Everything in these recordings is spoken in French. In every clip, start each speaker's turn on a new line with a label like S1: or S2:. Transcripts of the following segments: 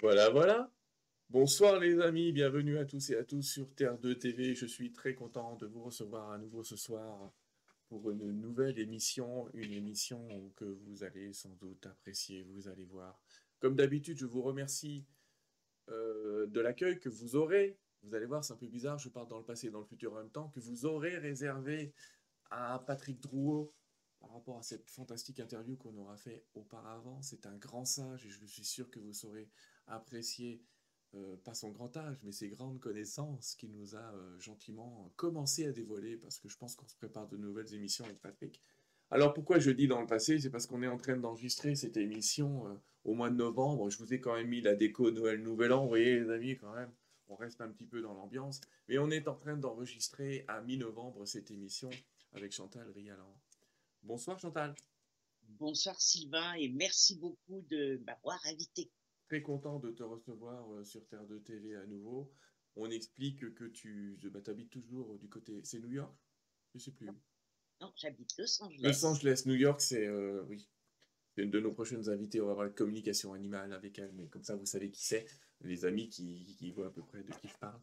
S1: Voilà, voilà. Bonsoir les amis, bienvenue à tous et à tous sur Terre 2 TV. Je suis très content de vous recevoir à nouveau ce soir pour une nouvelle émission, une émission que vous allez sans doute apprécier, vous allez voir. Comme d'habitude, je vous remercie euh, de l'accueil que vous aurez. Vous allez voir, c'est un peu bizarre, je parle dans le passé et dans le futur en même temps, que vous aurez réservé à Patrick Drouot par rapport à cette fantastique interview qu'on aura fait auparavant. C'est un grand sage et je suis sûr que vous saurez apprécier euh, pas son grand âge, mais ses grandes connaissances qu'il nous a euh, gentiment commencé à dévoiler parce que je pense qu'on se prépare de nouvelles émissions avec Patrick. Alors pourquoi je dis dans le passé? C'est parce qu'on est en train d'enregistrer cette émission euh, au mois de novembre. Je vous ai quand même mis la déco Noël Nouvel An, vous voyez les amis quand même. On reste un petit peu dans l'ambiance, mais on est en train d'enregistrer à mi-novembre cette émission avec Chantal Rialan. Bonsoir Chantal.
S2: Bonsoir Sylvain et merci beaucoup de m'avoir invité.
S1: Très content de te recevoir euh, sur Terre de TV à nouveau. On explique que tu bah, habites toujours du côté. C'est New York? Je sais plus.
S2: Non, j'habite Los Angeles.
S1: Los Angeles, New York, c'est. Euh, oui. C'est une de nos prochaines invitées. On va avoir la communication animale avec elle, mais comme ça, vous savez qui c'est. Les amis qui, qui voient à peu près de qui je parle.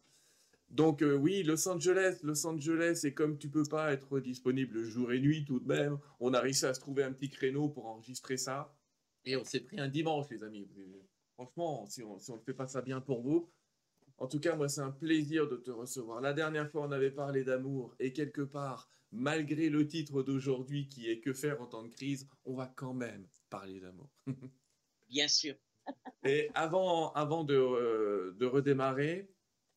S1: Donc euh, oui, Los Angeles, Los Angeles, et comme tu peux pas être disponible jour et nuit tout de même, on a réussi à se trouver un petit créneau pour enregistrer ça. Et on s'est pris un dimanche, les amis. Franchement, si on ne fait pas ça bien pour vous, en tout cas, moi, c'est un plaisir de te recevoir. La dernière fois, on avait parlé d'amour, et quelque part, malgré le titre d'aujourd'hui qui est Que faire en temps de crise, on va quand même parler d'amour.
S2: bien sûr.
S1: et avant, avant de, euh, de redémarrer,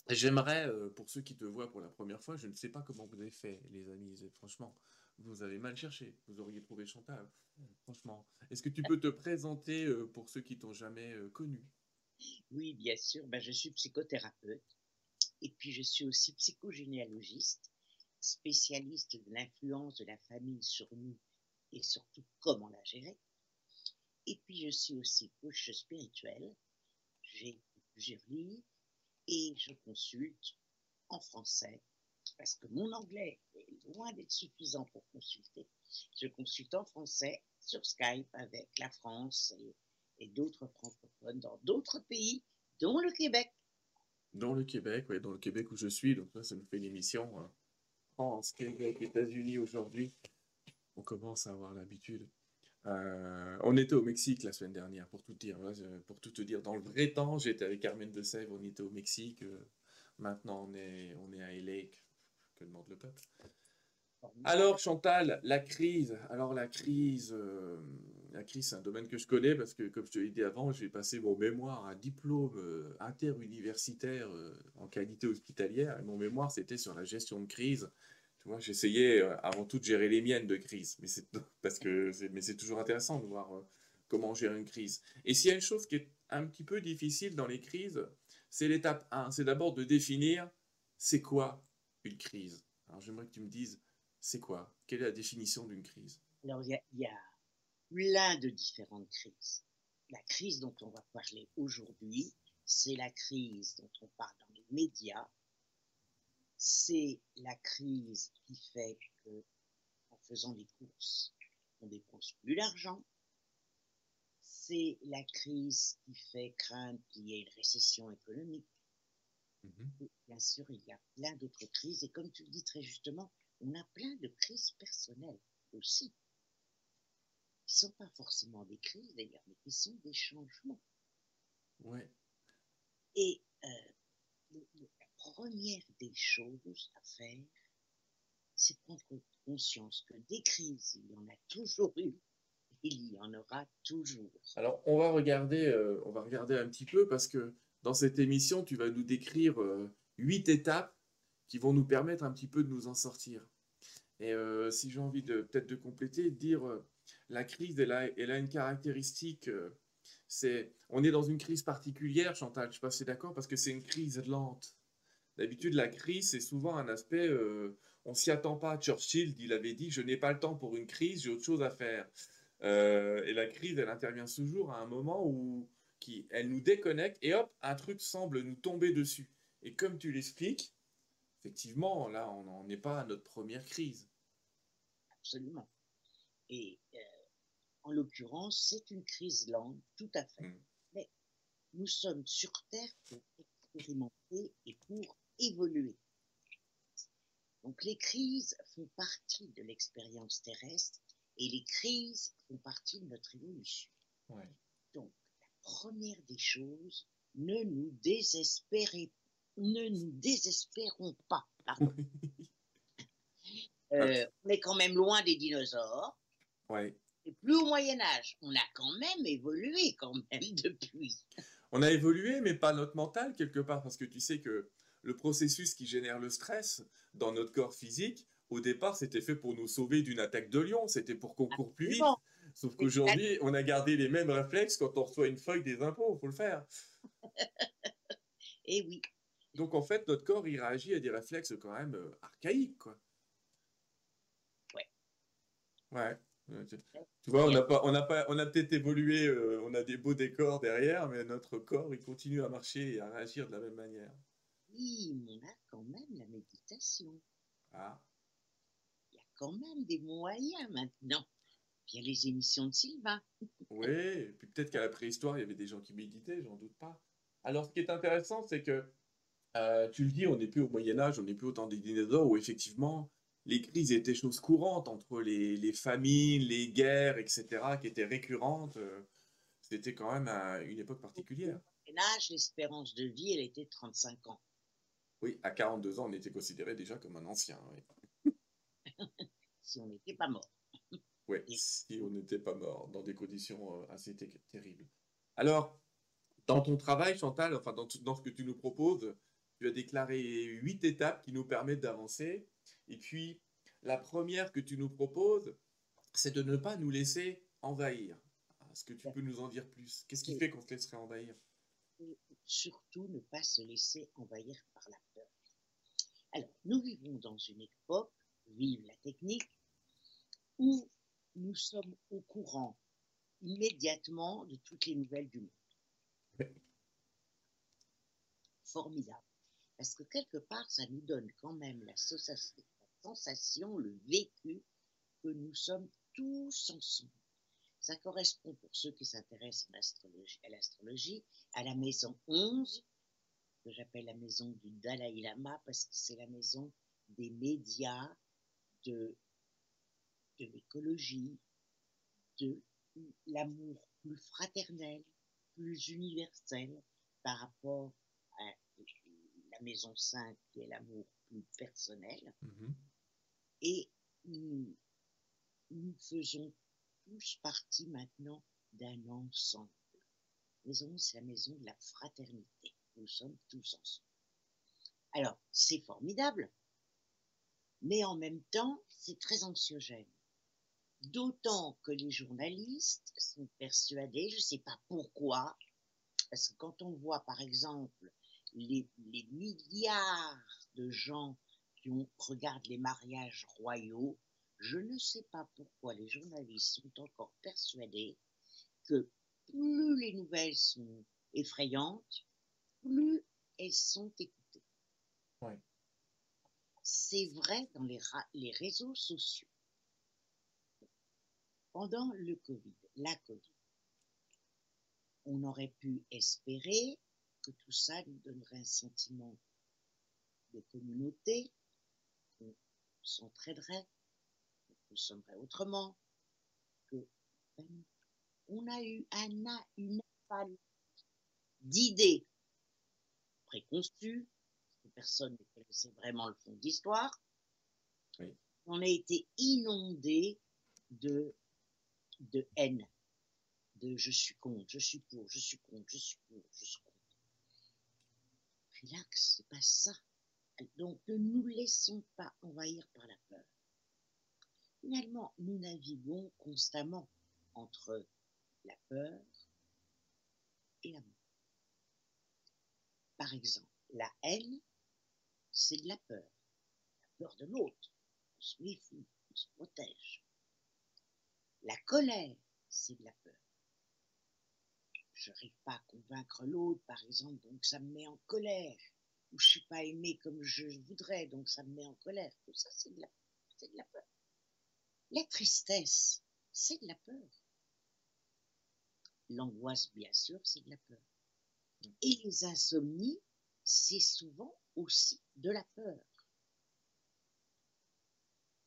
S1: J'aimerais, euh, pour ceux qui te voient pour la première fois, je ne sais pas comment vous avez fait, les amis. Franchement, vous avez mal cherché. Vous auriez trouvé Chantal. Franchement. Est-ce que tu peux te présenter euh, pour ceux qui t'ont jamais euh, connu?
S2: Oui, bien sûr. Ben, je suis psychothérapeute. Et puis, je suis aussi psychogénéalogiste, spécialiste de l'influence de la famille sur nous et surtout comment la gérer. Et puis, je suis aussi coach spirituel. J'ai plusieurs livres et je consulte en français parce que mon anglais est loin d'être suffisant pour consulter. Je consulte en français sur Skype avec la France et, d'autres francophones dans d'autres pays, dont le Québec.
S1: Dans le Québec, oui, dans le Québec où je suis. Donc ça, ça nous fait une émission hein. France, Québec, États-Unis aujourd'hui. On commence à avoir l'habitude. Euh, on était au Mexique la semaine dernière, pour tout dire. Pour tout te dire, dans le vrai temps, j'étais avec Carmen de Sèvres, on était au Mexique. Euh, maintenant, on est, on est à LA. Que demande le peuple alors Chantal, la crise. Alors la crise, euh, la crise, c'est un domaine que je connais parce que, comme je te l'ai dit avant, j'ai passé mon mémoire, un diplôme interuniversitaire en qualité hospitalière. Et mon mémoire, c'était sur la gestion de crise moi, j'essayais euh, avant tout de gérer les miennes de crise, mais c'est parce que mais c'est toujours intéressant de voir euh, comment gérer une crise. Et s'il y a une chose qui est un petit peu difficile dans les crises, c'est l'étape 1, c'est d'abord de définir c'est quoi une crise. Alors j'aimerais que tu me dises c'est quoi? Quelle est la définition d'une crise?
S2: Alors il y, a, plein de différentes crises. La crise dont on va parler aujourd'hui, c'est la crise dont on parle dans les médias, c'est la crise qui fait que, en faisant des courses, on dépense plus d'argent. C'est la crise qui fait craindre qu'il y ait une récession économique. Mm-hmm. Bien sûr, il y a plein d'autres crises. Et comme tu le dis très justement, on a plein de crises personnelles aussi. Qui sont pas forcément des crises d'ailleurs, mais qui sont des changements.
S1: Ouais.
S2: Et euh, première des choses à faire, c'est prendre conscience que des crises, il y en a toujours eu, il y en aura toujours.
S1: Alors, on va regarder, euh, on va regarder un petit peu parce que dans cette émission, tu vas nous décrire euh, huit étapes qui vont nous permettre un petit peu de nous en sortir. Et euh, si j'ai envie de peut-être de compléter, de dire la crise, elle a, une caractéristique. c'est, on est dans une crise particulière, Chantal. Je suis pas assez d'accord parce que c'est une crise lente. D'habitude, la crise, c'est souvent un aspect, euh, on s'y attend pas. Churchill, il avait dit, je n'ai pas le temps pour une crise, j'ai autre chose à faire. Euh, et la crise, elle intervient toujours à un moment où qui, elle nous déconnecte et hop, un truc semble nous tomber dessus. Et comme tu l'expliques, effectivement, là, on n'en est pas à notre première crise.
S2: Absolument. Et euh, en l'occurrence, c'est une crise lente, tout à fait. Hmm. Mais nous sommes sur Terre pour expérimenter et pour évoluer. Donc les crises font partie de l'expérience terrestre et les crises font partie de notre évolution. Donc première des choses, ne nous désespérez, ne nous désespérons pas. Euh, on est quand même loin des dinosaures.
S1: Ouais.
S2: Et plus au Moyen Âge, on a quand même évolué quand même depuis.
S1: On a évolué, mais pas notre mental quelque part, parce que tu sais que le processus qui génère le stress dans notre corps physique, au départ, c'était fait pour nous sauver d'une attaque de lion, c'était pour qu'on court plus vite. Sauf qu'aujourd'hui, on a gardé les mêmes réflexes quand on reçoit une feuille des impôts, il faut le faire.
S2: Et eh oui.
S1: Donc en fait, notre corps, il réagit à des réflexes quand même euh, archaïques, quoi.
S2: Ouais.
S1: Ouais. Tu vois, on a pas, on a pas, on a peut-être évolué, euh, on a des beaux décors derrière, mais notre corps, il continue à marcher et à réagir de la même manière.
S2: Oui, mais on a quand même la méditation.
S1: Ah.
S2: Il y a quand même des moyens maintenant. Il y a les émissions de Sylvain.
S1: oui, et puis peut-être qu'à la préhistoire, il y avait des gens qui méditaient, j'en doute pas. Alors, ce qui est intéressant, c'est que euh, tu le dis, on n'est plus au Moyen Âge, on n'est plus au temps des dinosaures où effectivement les crises étaient choses courantes entre les, les famines, les guerres, etc., qui étaient récurrentes. Euh, c'était quand même une époque particulière.
S2: Au Moyen Âge, l'espérance de vie, elle était de 35 ans.
S1: Oui, à 42 ans, on était considéré déjà comme un ancien.
S2: si on n'était pas mort.
S1: Oui, si on n'était pas mort, dans des conditions euh, assez terribles. Alors, dans ton travail, Chantal, enfin dans, dans, ce que tu nous proposes, tu as déclaré huit étapes qui nous permettent d'avancer. Et puis, la première que tu nous proposes, c'est de ne pas nous laisser envahir. Est-ce que tu peux nous en dire plus? Qu'est-ce qui fait qu'on se laisserait envahir?
S2: Surtout ne pas se laisser envahir par la peur. Alors, nous vivons dans une époque, vive la technique, où nous sommes au courant immédiatement de toutes les nouvelles du monde. Formidable. Parce que quelque part, ça nous donne quand même la sensation, le vécu que nous sommes tous ensemble. Ça correspond pour ceux qui s'intéressent à l'astrologie, à la maison 11, que j'appelle la maison du Dalai Lama, parce que c'est la maison des médias, de, de l'écologie, de l'amour plus fraternel, plus universel par rapport à la maison 5 qui est l'amour plus personnel.
S1: Mhm.
S2: Et nous, faisons tous partie maintenant d'un ensemble. La maison, c'est la maison de la fraternité. Nous sommes tous ensemble. Alors, c'est formidable, mais en même temps, c'est très anxiogène. D'autant que les journalistes sont persuadés, je ne sais pas pourquoi, parce que quand on voit par exemple les, milliards de gens qui regardent les mariages royaux, je ne sais pas pourquoi les journalistes sont encore persuadés que plus les nouvelles sont effrayantes, plus elles sont écoutées. C'est vrai dans les, les réseaux sociaux. Pendant le Covid, la Covid, on aurait pu espérer que tout ça nous donnerait un sentiment de communauté, qu'on s'entraiderait, qu'on consommerait autrement, que on a eu un, une d'idées préconçues, que personne ne connaissait vraiment le fond d'histoire. On a été inondé de, de haine, de je suis contre, je suis pour, je suis contre, je suis pour, je suis contre relax, c'est pas ça. Donc ne nous laissons pas envahir par la peur. Finalement, nous naviguons constamment entre la peur et l'amour. Par exemple, la haine, c'est de la peur. La peur de l'autre. On se méfie, on se protège. La colère, c'est de la peur je n'arrive pas à convaincre l'autre, par exemple, donc ça me met en colère. Ou je suis pas aimé comme je voudrais, donc ça me met en colère. Tout ça, c'est de, la, de la peur. La tristesse, c'est de la peur. L'angoisse, bien sûr, c'est de la peur. Et les insomnies, c'est souvent aussi de la peur.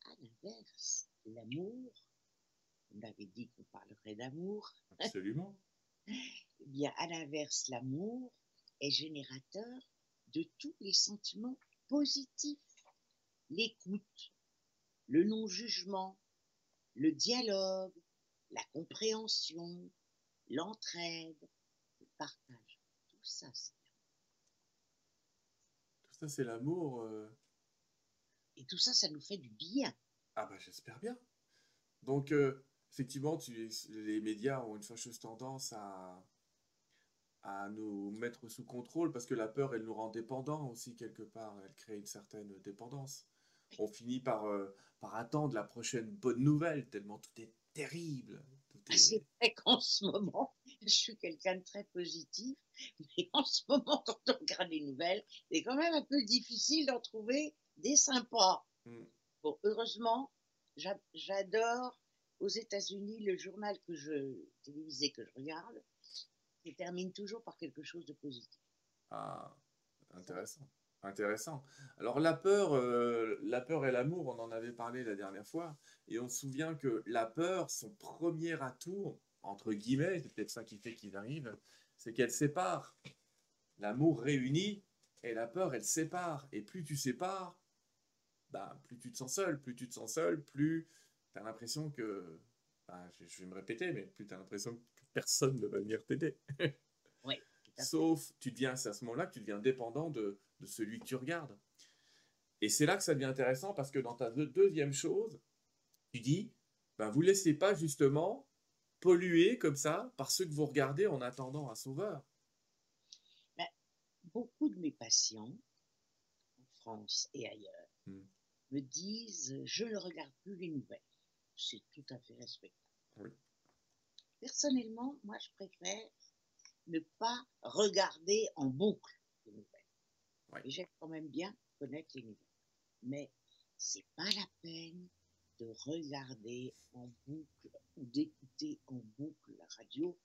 S2: À l'inverse, l'amour, on avait dit qu'on parlerait d'amour.
S1: Absolument.
S2: eh bien, à l'inverse, l'amour est générateur de tous les sentiments positifs. L'écoute, le non-jugement, le dialogue, la compréhension, l'entraide, le partage. Tout ça, c'est
S1: Tout ça, c'est l'amour. euh.
S2: Et tout ça, ça nous fait du bien.
S1: Ah bah j'espère bien. Donc euh, effectivement, tu, les médias ont une fâcheuse tendance à, à nous mettre sous contrôle parce que la peur, elle nous rend dépendants aussi quelque part. Elle crée une certaine dépendance. On finit par, euh, par attendre la prochaine bonne nouvelle, tellement tout est terrible. Tout
S2: Ah,
S1: est-
S2: C'est vrai qu'en ce moment, je suis quelqu'un de très positif, mais en ce moment, quand on regarde les nouvelles, c'est quand même un peu difficile d'en trouver des sympas.
S1: Mm.
S2: Bon, heureusement, j'a- j'adore aux États-Unis le journal que je télévisé que je regarde, il termine toujours par quelque chose de positif.
S1: Ah, intéressant. Intéressant. Alors la peur, euh, la peur et l'amour, on en avait parlé la dernière fois, et on se souvient que la peur, son premier atout, entre guillemets, c'est peut-être ça qui fait qu'ils arrivent, c'est qu'elle sépare. L'amour réunit et la peur, elle sépare. Et plus tu sépares, bah, plus tu te sens seul, plus tu te sens seul, plus tu as l'impression que, bah, je, je vais me répéter, mais plus tu as l'impression que personne ne va venir t'aider.
S2: Oui.
S1: Sauf, tu deviens, c'est à ce moment-là que tu deviens dépendant de, de celui que tu regardes. Et c'est là que ça devient intéressant parce que dans ta deux- deuxième chose, tu dis, ben, vous laissez pas justement polluer comme ça par ceux que vous regardez en attendant un sauveur.
S2: Beaucoup de mes patients, en France et ailleurs,
S1: Mm.
S2: me disent je ne regarde plus les nouvelles. C'est tout à fait respectable.
S1: Oui.
S2: Personnellement, moi, je préfère ne pas regarder en boucle les nouvelles. Et j'aime quand même bien connaître les nouvelles. Mais c'est pas la peine de regarder en boucle ou d'écouter en boucle la radio.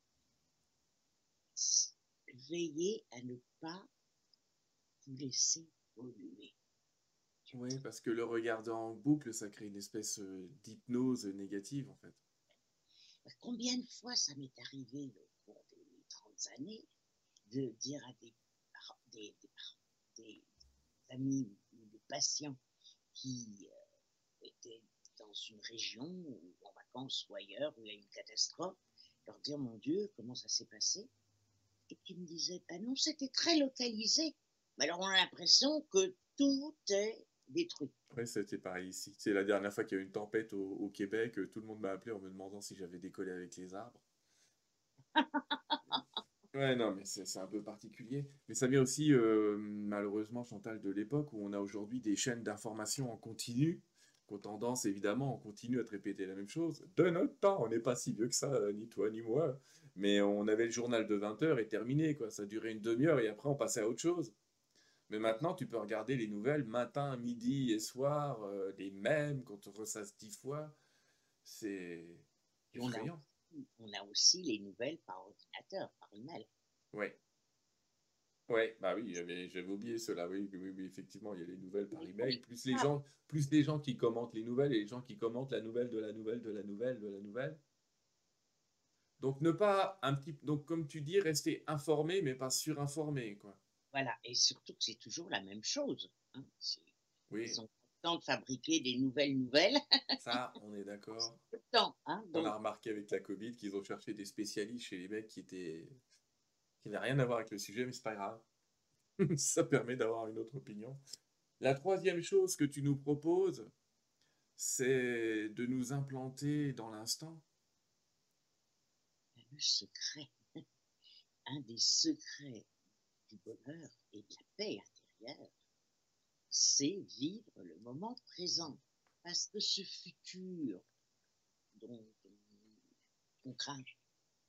S2: Veillez à ne pas vous laisser polluer.
S1: Oui, parce que le regarder en boucle, ça crée une espèce euh, d'hypnose négative en fait.
S2: Combien de fois ça m'est arrivé au cours des 30 années de dire à des, des amis ou des patients qui euh, étaient dans une région ou en vacances ou ailleurs où il y a eu une catastrophe, leur dire mon Dieu, comment ça s'est passé? Et qui me disaient, ben non, c'était très localisé. Mais alors on a l'impression que tout est détruit.
S1: Oui, c'était pareil ici. C'est la dernière fois qu'il y a eu une tempête au, au Québec, euh, tout le monde m'a appelé en me demandant si j'avais décollé avec les arbres. Ouais, non, mais c'est un peu particulier. Mais ça vient aussi, euh, malheureusement, Chantal, de l'époque où on a aujourd'hui des chaînes d'information en continu, qui ont tendance, évidemment, on continue à te répéter la même chose. De notre temps, on n'est pas si vieux que ça, euh, ni toi, ni moi. Mais on avait le journal de 20 heures et terminé, quoi. Ça durait une demi-heure et après, on passait à autre chose. Mais maintenant, tu peux regarder les nouvelles matin, midi et soir, euh, les mêmes, quand on ressasse dix fois. C'est
S2: on a,
S1: effrayant.
S2: on a aussi les nouvelles par ordinateur, par email.
S1: Ouais. Ouais, bah oui, j'avais j'avais oublié cela. Oui, oui, oui, effectivement, il y a les nouvelles par email. Plus les gens, plus les gens qui commentent les nouvelles et les gens qui commentent la nouvelle de la nouvelle de la nouvelle de la nouvelle. Donc ne pas un petit, donc comme tu dis, rester informé mais pas surinformé, quoi.
S2: Voilà, et surtout que c'est toujours la même chose. hein.
S1: Oui,
S2: Ils ont le temps de fabriquer des nouvelles nouvelles.
S1: ça, on est d'accord.
S2: Hein.
S1: On a remarqué avec la Covid qu'ils ont cherché des spécialistes chez les mecs qui étaient qui n'avaient rien à voir avec le sujet, mais c'est pas grave. Ça permet d'avoir une autre opinion. La troisième chose que tu nous proposes, c'est de nous implanter dans l'instant.
S2: le secret, un des secrets du bonheur et de la paix intérieure, c'est vivre le moment présent. Parce que ce futur dont on, craint,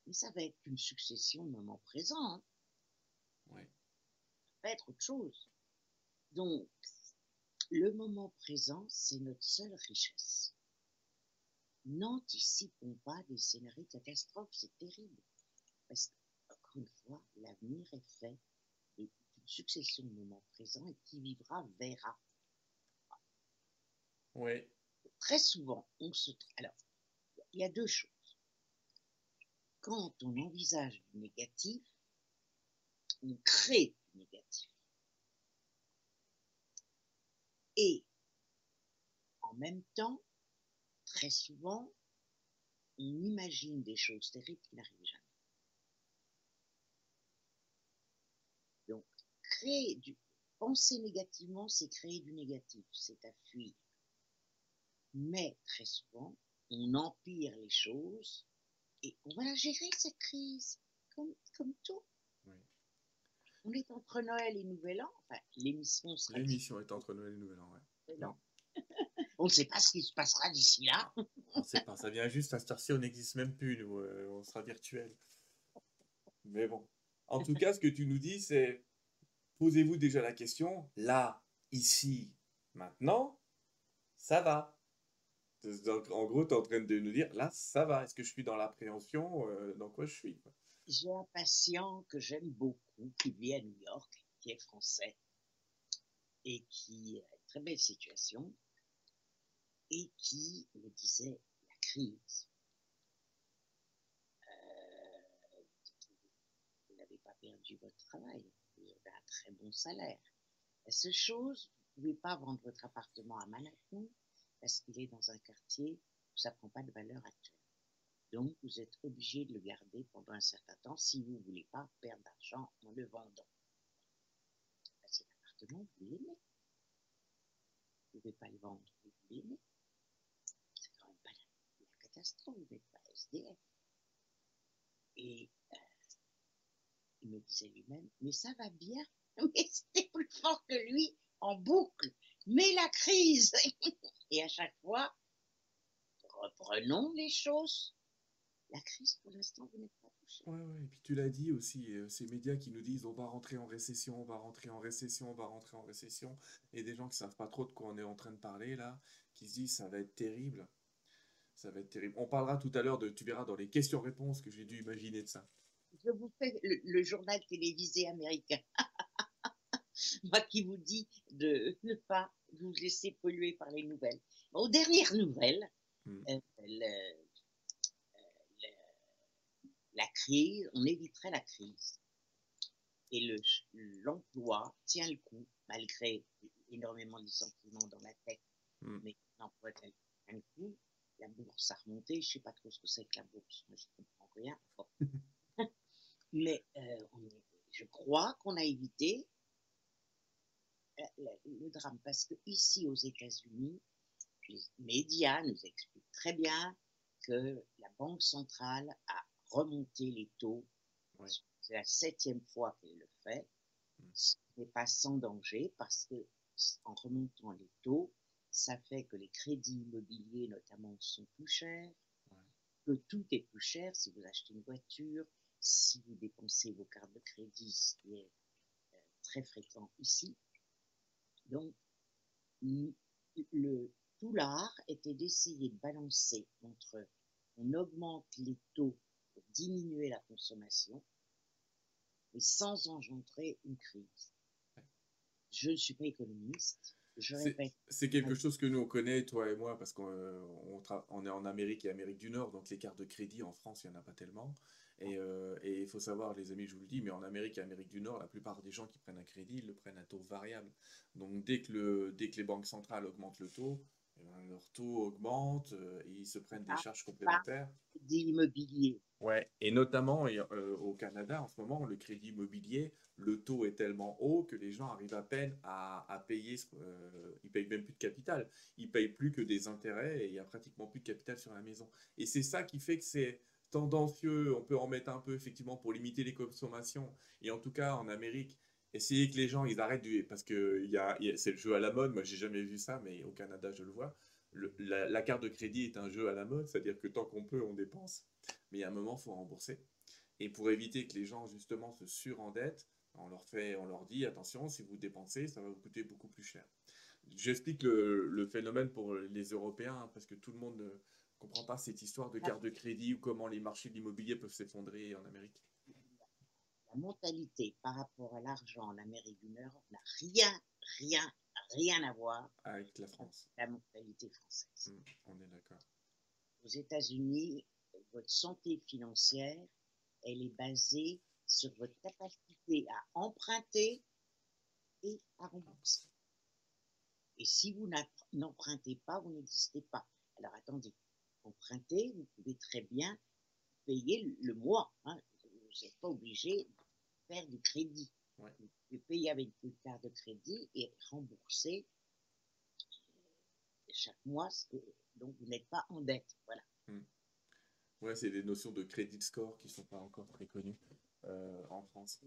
S2: mais ça va être une succession de moments présents. Hein.
S1: Ouais.
S2: Ça va être autre chose. Donc, le moment présent, c'est notre seule richesse. N'anticipons pas des scénarios catastrophes, c'est terrible. Parce que encore une fois, l'avenir est fait succession de moments présents et qui vivra verra.
S1: Oui.
S2: Très souvent, on se. Alors, il y a deux choses. Quand on envisage du négatif, on crée du négatif. Et en même temps, très souvent, on imagine des choses terribles qui n'arrivent jamais. Donc, créer du, penser négativement, c'est créer du négatif, c'est à fuir. Mais très souvent, on empire les choses et on va la gérer cette crise, comme, comme tout. On est entre Noël et Nouvel An. Enfin, l'émission sera.
S1: L'émission est entre Noël et Nouvel An, ouais.
S2: Non. on ne sait pas ce qui se passera d'ici là.
S1: on ne sait pas, ça vient juste à cette heure-ci, on n'existe même plus, nous, euh, on sera virtuel. Mais bon. En tout cas, ce que tu nous dis, c'est posez-vous déjà la question, là, ici, maintenant, ça va. Donc, en gros, tu es en train de nous dire, là, ça va. Est-ce que je suis dans l'appréhension euh, Dans quoi je suis
S2: J'ai un patient que j'aime beaucoup, qui vit à New York, qui est français, et qui a une très belle situation, et qui me disait la crise. Euh, vous n'avez pas perdu votre travail, vous avez un très bon salaire. La seule chose, vous ne pouvez pas vendre votre appartement à Manhattan parce qu'il est dans un quartier où ça ne prend pas de valeur actuelle. Donc, vous êtes obligé de le garder pendant un certain temps si vous ne voulez pas perdre d'argent en le vendant. cet appartement, vous l'aimez. Vous ne pouvez pas le vendre, vous l'aimez catastrophe, vous n'êtes pas SDF. Et euh, il me disait lui-même, mais ça va bien. Mais c'était plus fort que lui en boucle. Mais la crise. Et à chaque fois, reprenons les choses. La crise, pour l'instant, vous n'êtes pas touché.
S1: Ouais, ouais. Et puis tu l'as dit aussi, euh, ces médias qui nous disent on va rentrer en récession, on va rentrer en récession, on va rentrer en récession. Et des gens qui savent pas trop de quoi on est en train de parler là, qui se disent ça va être terrible. Ça va être terrible. On parlera tout à l'heure de, tu verras dans les questions-réponses que j'ai dû imaginer de ça.
S2: Je vous fais le, journal télévisé américain. Moi qui vous dis de ne pas vous laisser polluer par les nouvelles. Aux dernières nouvelles, hmm. euh, la crise, on éviterait la crise. Et l'emploi tient le coup, malgré énormément de sentiments dans la tête. Hmm. Mais l'emploi tient le coup la bourse a remonté. Je ne sais pas trop ce que c'est que la bourse. je ne comprends rien. Mais euh, je crois qu'on a évité euh, le, drame parce que ici aux États-Unis, les médias nous expliquent très bien que la Banque centrale a remonté les taux. C'est la septième fois qu'elle le fait. Mm. Ce n'est pas sans danger parce que en remontant les taux, ça fait que les crédits immobiliers notamment sont plus chers, que tout est plus cher si vous achetez une voiture, si vous dépensez vos cartes de crédit, ce qui est euh, très fréquent ici. Donc, le, tout l'art était d'essayer de balancer entre on augmente les taux pour diminuer la consommation, mais sans engendrer une crise. Je ne suis pas économiste,
S1: c'est quelque chose que nous on connaît, toi et moi, parce qu'on euh, on, est en Amérique et Amérique du Nord, donc les cartes de crédit en France, il n'y en a pas tellement. Et euh, il faut savoir, les amis, je vous le dis, mais en Amérique et Amérique du Nord, la plupart des gens qui prennent un crédit, ils le prennent à taux variable. Donc dès que, le, dès que les banques centrales augmentent le taux, eh ben, leur taux augmente euh, et ils se prennent des ah, charges complémentaires.
S2: D'immobilier.
S1: Ouais, et notamment euh, au Canada, en ce moment, le crédit immobilier, le taux est tellement haut que les gens arrivent à peine à, à payer, euh, ils payent même plus de capital, ils payent plus que des intérêts et il y a pratiquement plus de capital sur la maison. Et c'est ça qui fait que c'est tendancieux, on peut en mettre un peu effectivement pour limiter les consommations. Et en tout cas, en Amérique, essayer que les gens ils arrêtent du parce que c'est le jeu à la mode moi j'ai jamais vu ça mais au Canada je le vois la, carte de crédit est un jeu à la mode c'est à dire que tant qu'on peut on dépense mais il a un moment faut rembourser et pour éviter que les gens justement se surendettent on leur fait on leur dit attention si vous dépensez ça va vous coûter beaucoup plus cher j'explique le, le, phénomène pour les Européens hein, parce que tout le monde ne comprend pas cette histoire de carte de crédit ou comment les marchés de l'immobilier peuvent s'effondrer en Amérique
S2: la mentalité par rapport à l'argent en Amérique du Nord n'a rien, rien, rien à voir
S1: avec la France.
S2: La mentalité française.
S1: Hmm, on est d'accord.
S2: Aux États-Unis, votre santé financière, elle est basée sur votre capacité à emprunter et à rembourser. Et si vous n'empruntez pas, vous n'existez pas. Alors attendez, emprunter, vous pouvez très bien payer le mois. Hein. Vous n'êtes pas obligé de faire du crédit. Vous pouvez payer avec une carte de crédit et rembourser chaque mois, donc vous n'êtes pas en dette. Voilà.
S1: Hmm. Ouais, c'est des notions de crédit score qui ne sont pas encore très connues euh, en France.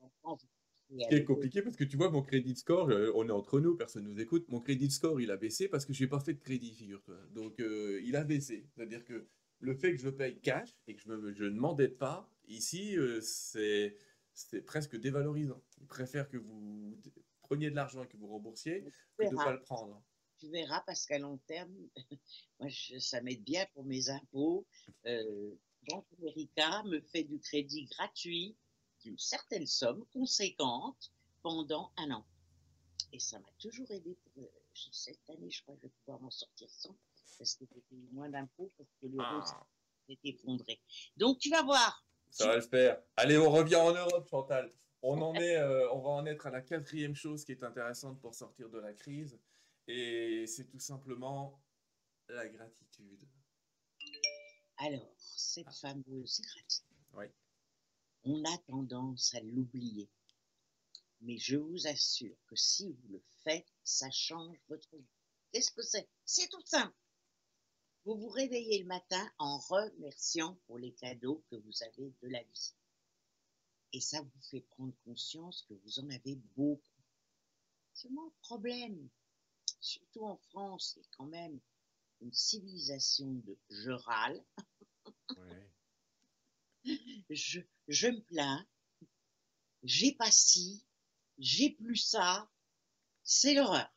S1: En France, ce qui est compliqué parce que tu vois, mon crédit score, euh, on est entre nous, personne ne nous écoute. Mon crédit score, il a baissé parce que je n'ai pas fait de crédit, figure-toi. Donc, euh, il a baissé. C'est-à-dire que le fait que je paye cash et que je, me, je ne m'endette pas, ici, c'est c'est presque dévalorisant. Ils préfèrent que vous preniez de l'argent et que vous remboursiez que de ne pas le prendre.
S2: Tu verras parce qu'à long terme, moi, ça m'aide bien pour mes impôts. Euh, Banque America me fait du crédit gratuit d'une certaine somme conséquente pendant un an. Et ça m'a toujours aidé. Pour, euh, cette année, je crois que je vais pouvoir m'en sortir sans parce que j'ai payé moins d'impôts parce que l'euro ah. s'est effondré. Donc tu vas voir,
S1: ça va le faire. Allez, on revient en Europe, Chantal. On en est, euh, on va en être à la quatrième chose qui est intéressante pour sortir de la crise, et c'est tout simplement la gratitude.
S2: Alors, cette fameuse gratitude, on a tendance à l'oublier. Mais je vous assure que si vous le faites, ça change votre vie. Qu'est-ce que c'est? C'est tout simple. Vous vous réveillez le matin en remerciant pour les cadeaux que vous avez de la vie. Et ça vous fait prendre conscience que vous en avez beaucoup. Seulement le problème, surtout en France, c'est quand même une civilisation de je râle. je, je me plains. J'ai pas ci, j'ai plus ça. C'est l'horreur.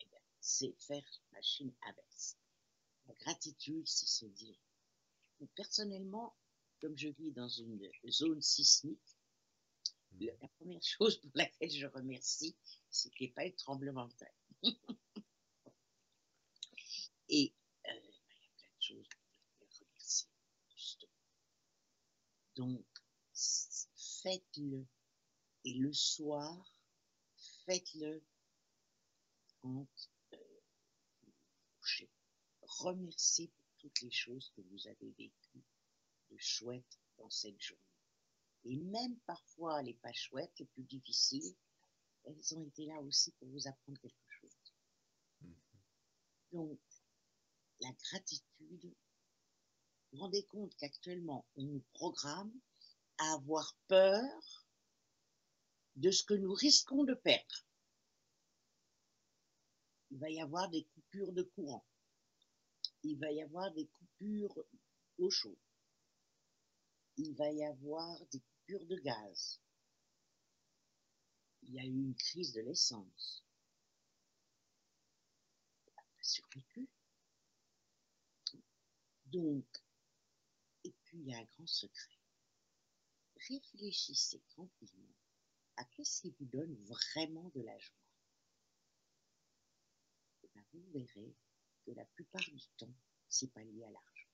S2: Eh c'est faire machine à baisse. La gratitude, c'est se dire. Personnellement, comme je vis dans une zone sismique, la première chose pour laquelle je remercie, c'est qu'il n'y ait pas eu de tremblement de terre euh, il y a plein de choses pour remercier, justement. Donc, faites-le. Et le soir, faites-le quand remercier pour toutes les choses que vous avez vécues de chouettes dans cette journée. Et même parfois les pas chouettes, les plus difficiles, elles ont été là aussi pour vous apprendre quelque chose. Mm-hmm. Donc, la gratitude, vous rendez compte qu'actuellement, on nous programme à avoir peur de ce que nous risquons de perdre. Il va y avoir des coupures de courant il va y avoir des coupures d'eau chaude. Il va y avoir des coupures de gaz. Il y a eu une crise de l'essence. On n'a pas survécu. Donc, puis il y a un grand secret. Réfléchissez tranquillement à qu'est-ce qui vous donne vraiment de la joie. Et bien, vous verrez que la plupart du temps, c'est pas lié à l'argent.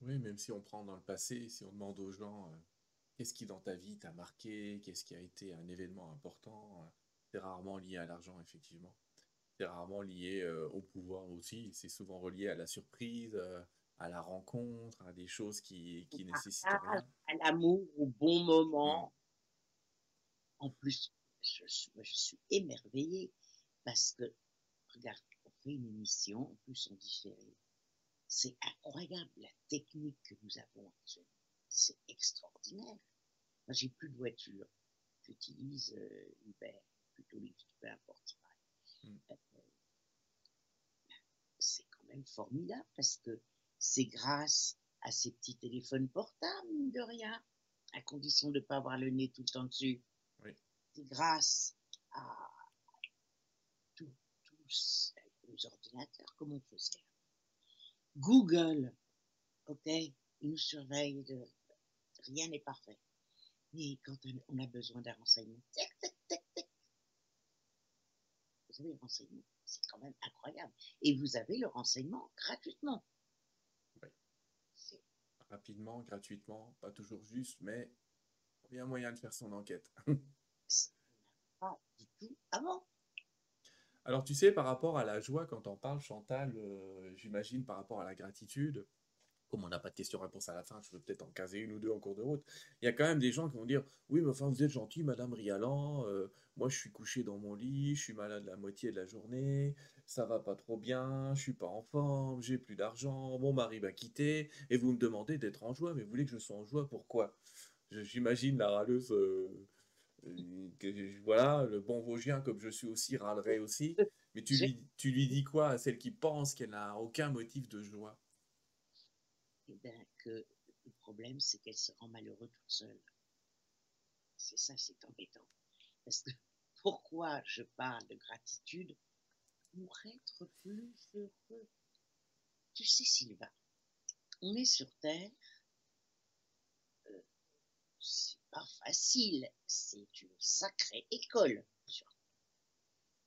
S1: Oui, même si on prend dans le passé, si on demande aux gens euh, qu'est-ce qui dans ta vie t'a marqué, qu'est-ce qui a été un événement important, euh, c'est rarement lié à l'argent, effectivement. C'est rarement lié euh, au pouvoir aussi. C'est souvent relié à la surprise, à la rencontre, à des choses qui, qui nécessitent.
S2: À l'amour, au bon moment. En plus, je, je suis émerveillée parce que regarde, on fait une émission, en plus en différé. C'est incroyable la technique que nous avons actuellement. C'est extraordinaire. Moi, j'ai plus de voiture. J'utilise euh, Uber, plutôt Lyft, peu importe. Mm. Euh, c'est quand même formidable parce que c'est grâce à ces petits téléphones portables, de rien, à condition de ne pas avoir le nez tout le temps dessus. Oui. C'est grâce à aux ordinateurs comme on faisait. Google, ok ils nous surveillent, de... rien n'est parfait. Mais quand on a besoin d'un renseignement, tac, tac, tac, tac. Vous avez le renseignement, c'est quand même incroyable. Et vous avez le renseignement gratuitement.
S1: Rapidement, gratuitement, pas toujours juste, mais il y a moyen de faire son enquête.
S2: pas du tout avant.
S1: Alors tu sais, par rapport à la joie, quand on parle, Chantal, euh, j'imagine par rapport à la gratitude, comme on n'a pas de questions-réponses à la fin, je peux peut-être en caser une ou deux en cours de route. Il y a quand même des gens qui vont dire Oui, mais enfin, vous êtes gentil, Madame Rialan. Euh, moi, je suis couché dans mon lit, je suis malade la moitié de la journée, ça va pas trop bien, je suis pas en forme, j'ai plus d'argent, mon mari m'a quitté, et vous me demandez d'être en joie, mais vous voulez que je sois en joie, pourquoi J'imagine la râleuse. Euh, que, voilà, le bon Vosgien, comme je suis aussi, râlerait aussi. Mais tu lui, tu lui dis quoi à celle qui pense qu'elle n'a aucun motif de joie?
S2: Eh bien, que le problème, c'est qu'elle se rend malheureuse toute seule. C'est ça, c'est embêtant. Parce que pourquoi je parle de gratitude Pour être plus heureux. Tu sais, Sylvain, on est sur Terre. Euh, c'est pas facile. C'est une sacrée école.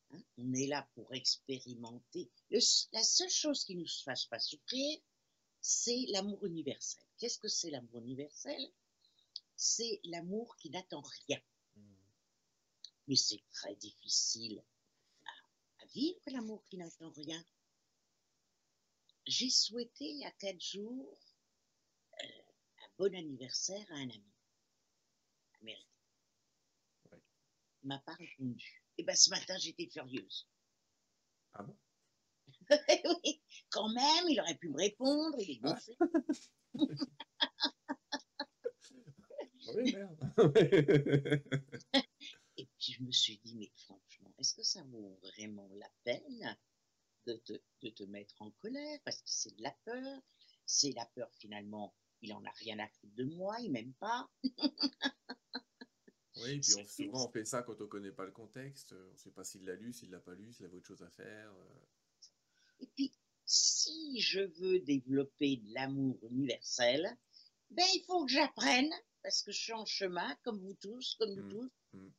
S2: Hein, on est là pour expérimenter. la seule chose qui ne nous fasse pas souffrir, c'est l'amour universel. Qu'est-ce que c'est l'amour universel? C'est l'amour qui n'attend rien. Hmm. Mais c'est très difficile vivre, l'amour qui n'attend rien. J'ai souhaité il y a quatre jours euh, un bon anniversaire à un ami américain. Il m'a pas répondu. Et eh bien ce matin, j'étais furieuse.
S1: Ah bon?
S2: Oui, quand même, il aurait pu me répondre, il est gonflé. oui, merde. Et puis je me suis dit, mais franchement, est-ce que ça vaut vraiment la peine de te, de te mettre en colère Parce que c'est de la peur? C'est la peur finalement, il en a rien à foutre de moi, il m'aime pas.
S1: Oui, puis on, souvent on fait ça quand on connaît pas le contexte, on ne sait pas s'il l'a lu, s'il l'a pas lu, s'il avait autre chose à faire. Euh.
S2: Et puis, si je veux développer de l'amour universel, ben, il faut que j'apprenne, parce que je suis en chemin, comme vous tous, comme nous mmh, tous, mmh.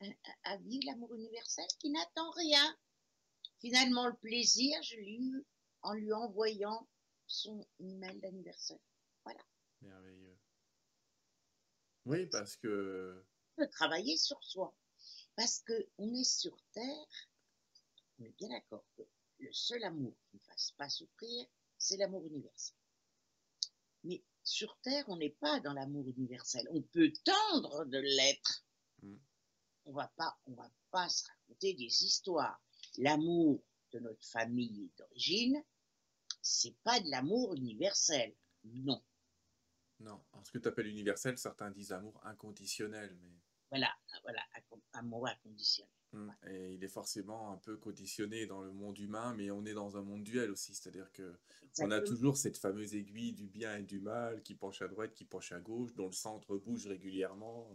S2: À, à, vivre l'amour universel qui n'attend rien. Finalement, le plaisir, je l'ai eu en lui envoyant son email d'anniversaire. Voilà.
S1: Merveilleux. Oui, parce que.
S2: On peut travailler sur soi. Parce qu'on est sur Terre on est bien d'accord que le seul amour qui ne fasse pas souffrir, c'est l'amour universel. Mais sur Terre, on n'est pas dans l'amour universel. On peut tendre de l'être. On va pas, on va pas se raconter des histoires. L'amour de notre famille d'origine, c'est pas de l'amour universel. Non.
S1: Non. ce que tu appelles universel, certains disent amour inconditionnel, mais.
S2: Voilà, voilà, amour inconditionnel.
S1: Mmh. Et il est forcément un peu conditionné dans le monde humain, mais on est dans un monde duel aussi, c'est-à-dire que on a toujours cette fameuse aiguille du bien et du mal qui penche à droite, qui penche à gauche, dont le centre bouge régulièrement.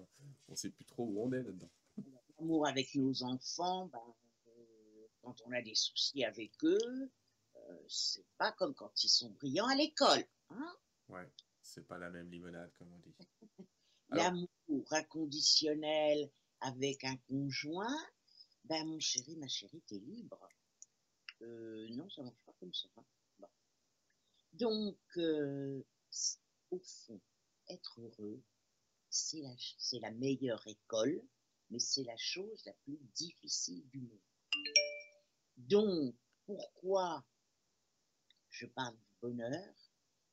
S1: On ne sait plus trop où on est là-dedans.
S2: L'amour avec nos enfants, ben, euh, quand on a des soucis avec eux, euh, c'est pas comme quand ils sont brillants à l'école. Hein
S1: ouais, c'est pas la même limonade comme on dit.
S2: L'amour inconditionnel avec un conjoint, ben, mon chéri, ma chérie, t'es libre. Euh, non, ça marche pas comme ça. Hein. Donc, euh, au fond, être heureux, c'est la, c'est la meilleure école, mais c'est la chose la plus difficile du monde. Donc, pourquoi je parle du bonheur?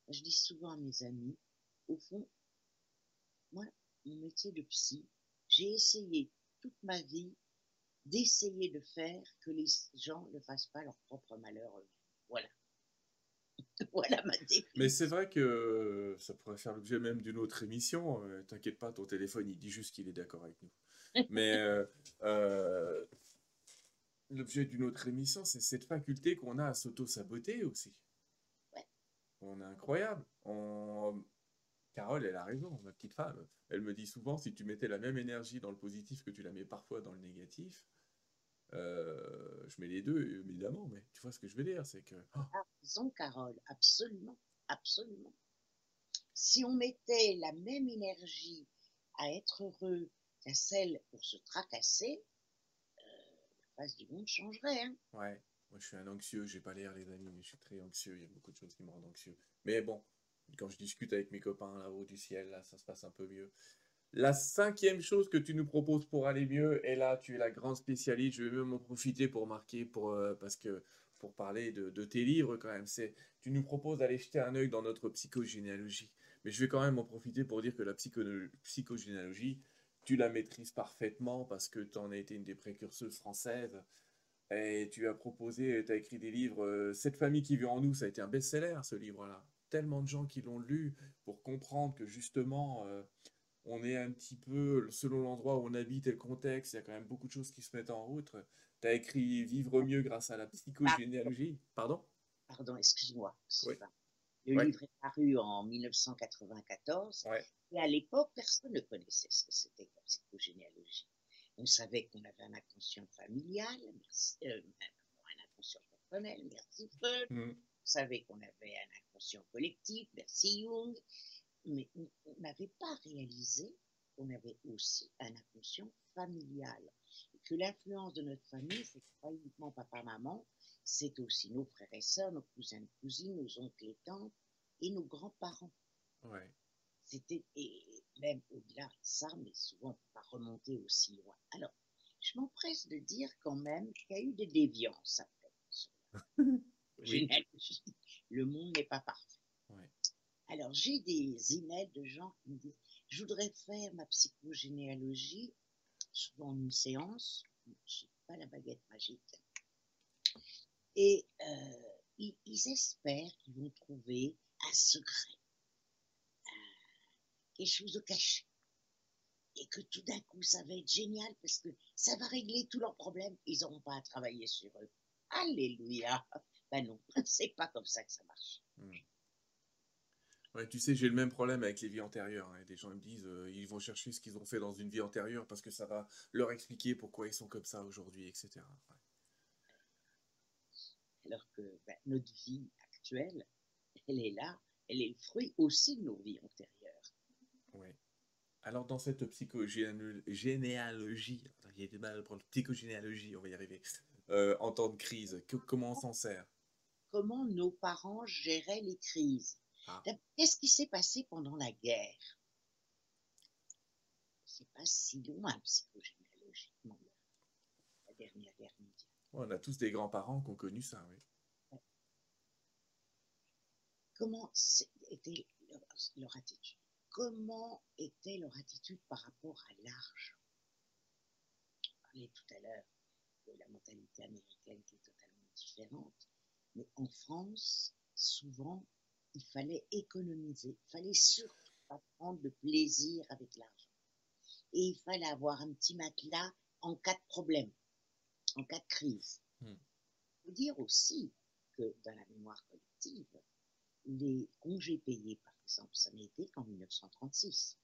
S2: Je dis souvent à mes amis, au fond, moi, mon métier de psy, j'ai essayé toute ma vie d'essayer de faire que les gens ne fassent pas leur propre malheur. Voilà. voilà ma définition.
S1: Mais c'est vrai que ça pourrait faire l'objet même d'une autre émission. Euh, t'inquiète pas, ton téléphone, il dit juste qu'il est d'accord avec nous. Mais euh, euh, l'objet d'une autre émission, c'est cette faculté qu'on a à s'auto-saboter aussi. Ouais. On est incroyable. On... Carole, elle a raison, ma petite femme. Elle me dit souvent, si tu mettais la même énergie dans le positif que tu la mets parfois dans le négatif, euh, je mets les deux, évidemment, mais tu vois ce que je veux dire, c'est que...
S2: Oh. raison, Carole, absolument. absolument. Si on mettait la même énergie à être heureux qu'à celle pour se tracasser, euh, la face du monde changerait. Hein.
S1: Ouais, moi je suis un anxieux, j'ai pas l'air les amis, mais je suis très anxieux, il y a beaucoup de choses qui me rendent anxieux. Mais bon, quand je discute avec mes copains là-haut du ciel, là, ça se passe un peu mieux. La cinquième chose que tu nous proposes pour aller mieux, et là tu es la grande spécialiste, je vais même en profiter pour marquer, pour, euh, parce que pour parler de, de, tes livres quand même, c'est tu nous proposes d'aller jeter un œil dans notre psychogénéalogie. Mais je vais quand même en profiter pour dire que la psychogénéalogie, tu la maîtrises parfaitement parce que tu en as été une des précurseuses françaises. Et tu as proposé, tu as écrit des livres. Euh, Cette famille qui vit en nous, ça a été un best-seller, ce livre-là. Tellement de gens qui l'ont lu pour comprendre que justement, euh, on est un petit peu, selon l'endroit où on habite et le contexte, il y a quand même beaucoup de choses qui se mettent en route. Tu as écrit Vivre mieux grâce à la psychogénéalogie. Pardon?
S2: Pardon, excuse-moi. Le livre est paru en 1994. Et à l'époque, personne ne connaissait ce que c'était que la psychogénéalogie. On savait qu'on avait un inconscient familial, euh, un inconscient personnel, merci Freud. Mm. On savait qu'on avait un inconscient collectif, merci Jung. Mais on n'avait pas réalisé qu'on avait aussi un inconscient familial. Et que l'influence de notre famille, c'est pas uniquement papa-maman, c'est aussi nos frères et sœurs, nos cousins et cousines, nos oncles et tantes et nos grands-parents.
S1: Ouais.
S2: C'était, et même au-delà de ça, mais souvent on ne peut pas remonter aussi loin. Alors, je m'empresse de dire quand même qu'il y a eu des déviances après. Le monde n'est pas parfait.
S1: Ouais.
S2: Alors, j'ai des emails de gens qui me disent Je voudrais faire ma psychogénéalogie, souvent en une séance, je n'ai pas la baguette magique. Et euh, ils, espèrent qu'ils vont trouver un secret, quelque chose de caché. Et que tout d'un coup, ça va être génial parce que ça va régler tous leurs problèmes. Ils n'auront pas à travailler sur eux. Alléluia. Ben non, c'est pas comme ça que ça marche.
S1: Ouais, tu sais, j'ai le même problème avec les vies antérieures. Hein. Des gens me disent, euh, ils vont chercher ce qu'ils ont fait dans une vie antérieure parce que ça va leur expliquer pourquoi ils sont comme ça aujourd'hui, etc.
S2: Alors que ben, notre vie actuelle, elle est là, elle est le fruit aussi de nos vies antérieures.
S1: Oui. Alors, dans cette psychogénéalogie, il y a du mal à prendre psychogénéalogie, on va y arriver, euh, en temps de crise, comment on s'en sert?
S2: Comment nos parents géraient les crises ah. Qu'est-ce qui s'est passé pendant la guerre? C'est pas si loin psychogénéalogiquement, la dernière guerre.
S1: On a tous des grands-parents qui ont connu ça, oui.
S2: Comment était leur, attitude? Comment était leur attitude par rapport à l'argent? On parlait tout à l'heure de la mentalité américaine qui est totalement différente, mais en France, souvent, il fallait économiser, il fallait surtout pas prendre de plaisir avec l'argent. Et il fallait avoir un petit matelas en cas de problème, en cas de crise. Il hmm. faut dire aussi que dans la mémoire collective, les congés payés, par exemple, ça n'était qu'en 1936.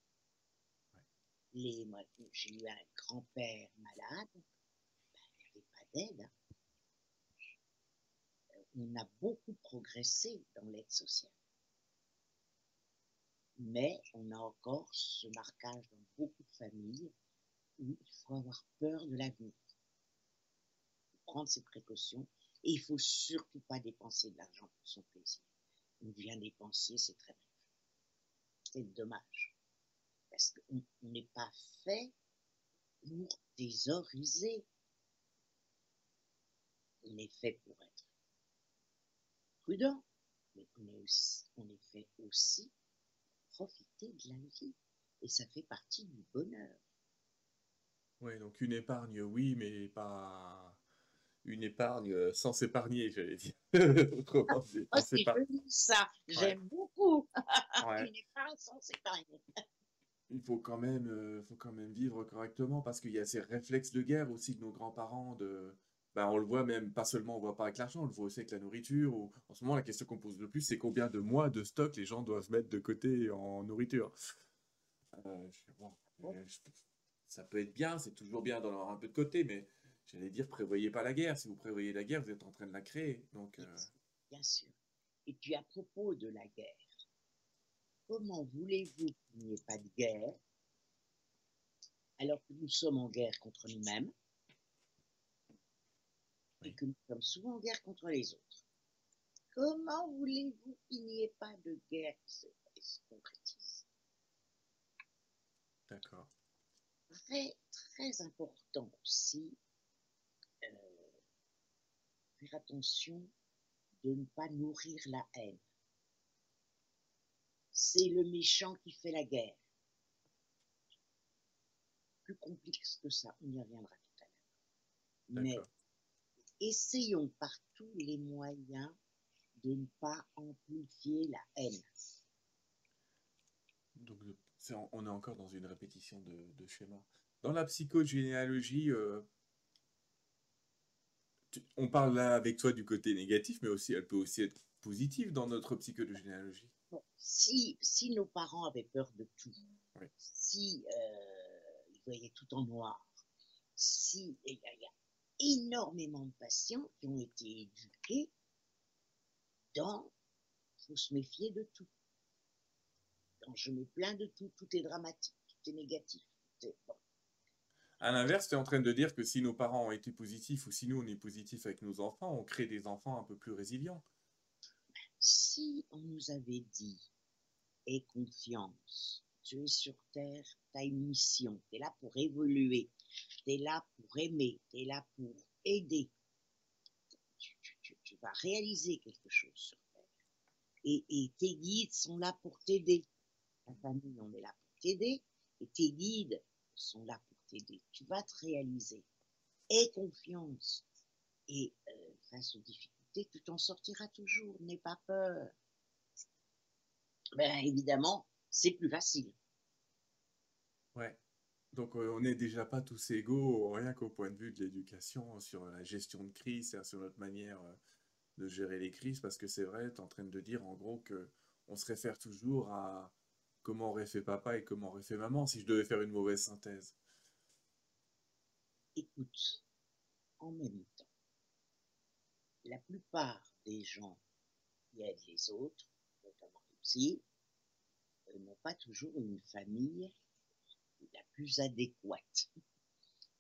S2: Les, j'ai eu un grand-père malade, ben, il n'y avait pas d'aide. Euh, on a beaucoup progressé dans l'aide sociale. Mais on a encore ce marquage dans beaucoup de familles où il faut avoir peur de l'avenir. Prendre ses précautions et il faut surtout pas dépenser de l'argent pour son plaisir on vient dépenser, c'est très bien. C'est dommage. Parce qu'on n'est pas fait pour thésauriser. On est fait pour être prudent, mais on est, on est fait aussi profiter de la vie. Et ça fait partie du bonheur.
S1: Oui, donc une épargne, oui, mais pas une épargne euh, sans s'épargner, j'allais dire.
S2: Autrement, c'est oh, ça, j'aime beaucoup. une épargne sans s'épargner.
S1: Il faut quand même, euh, faut quand même vivre correctement parce qu'il y a ces réflexes de guerre aussi de nos grands-parents. De, ben, on le voit même pas seulement, on voit pas avec l'argent, on le voit aussi avec la nourriture. Ou, en ce moment, la question qu'on pose le plus, c'est combien de mois de stock les gens doivent mettre de côté en nourriture. Euh, ça peut être bien, c'est toujours bien d'en avoir un peu de côté, mais J'allais dire, prévoyez pas la guerre. Si vous prévoyez la guerre, vous êtes en train de la créer. Donc,
S2: euh, Bien sûr. Et puis à propos de la guerre, comment voulez-vous qu'il n'y ait pas de guerre alors que nous sommes en guerre contre nous-mêmes et que nous sommes souvent en guerre contre les autres? Comment voulez-vous qu'il n'y ait pas de guerre qui se concrétise?
S1: D'accord.
S2: Très, très important aussi, faire attention de ne pas nourrir la haine. C'est le méchant qui fait la guerre. Plus complexe que ça, on y reviendra tout à l'heure. Mais essayons par tous les moyens de ne pas amplifier la haine.
S1: Donc, on est encore dans une répétition de, de schéma. Dans la psychogénéalogie, euh, on parle là avec toi du côté négatif, mais aussi elle peut aussi être positive dans notre psychogénéalogie.
S2: si, si nos parents avaient peur de tout, si euh, ils voyaient tout en noir, si il y, a énormément de patients qui ont été éduqués dans faut se méfier de tout. Quand je me plains de tout, tout est dramatique, tout est négatif.
S1: À l'inverse, tu es en train de dire que si nos parents ont été positifs ou si nous on est positif avec nos enfants, on crée des enfants un peu plus résilients.
S2: Si on nous avait dit aie confiance, tu es sur Terre, tu as une mission, tu es là pour évoluer, tu es là pour aimer, tu es là pour aider, tu, vas réaliser quelque chose sur Terre. Et, tes guides sont là pour t'aider. Ta famille, on est là pour t'aider, et tes guides sont là Tu vas te réaliser. Aie confiance. Et euh, face aux difficultés, tu t'en sortiras toujours. N'aie pas peur. Ben, évidemment, c'est plus facile.
S1: Ouais. Donc euh, on n'est déjà pas tous égaux, rien qu'au point de vue de l'éducation, sur la gestion de crise, sur notre manière euh, de gérer les crises, parce que c'est vrai, tu es en train de dire en gros que on se réfère toujours à comment aurait fait papa et comment aurait fait maman, si je devais faire une mauvaise synthèse.
S2: Écoute, en même temps, la plupart des gens qui aident les autres, notamment les psy, euh, n'ont pas toujours une famille la plus adéquate.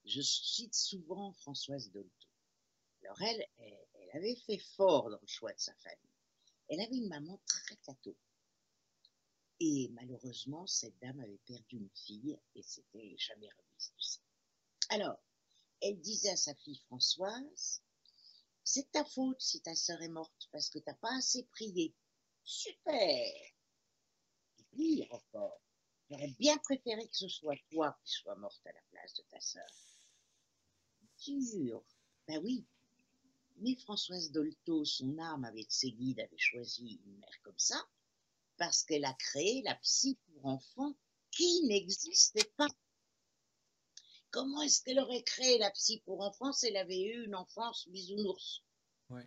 S2: Je cite souvent Françoise Dolto. Alors elle, elle, avait fait fort dans le choix de sa famille. Elle avait une maman très catho. Et malheureusement, cette dame avait perdu une fille et s'était jamais remise de ça. Alors, elle disait à sa fille Françoise, c'est ta faute si ta sœur est morte parce que t'as pas assez prié. Super! Et pire encore, j'aurais bien préféré que ce soit toi qui sois morte à la place de ta sœur. Sûr. Ben oui. Mais Françoise Dolto, son âme avec ses guides, avait choisi une mère comme ça parce qu'elle a créé la psy pour enfants qui n'existait pas. Comment est-ce qu'elle aurait créé la psy pour enfants si elle avait eu une enfance bisounours?
S1: Ouais.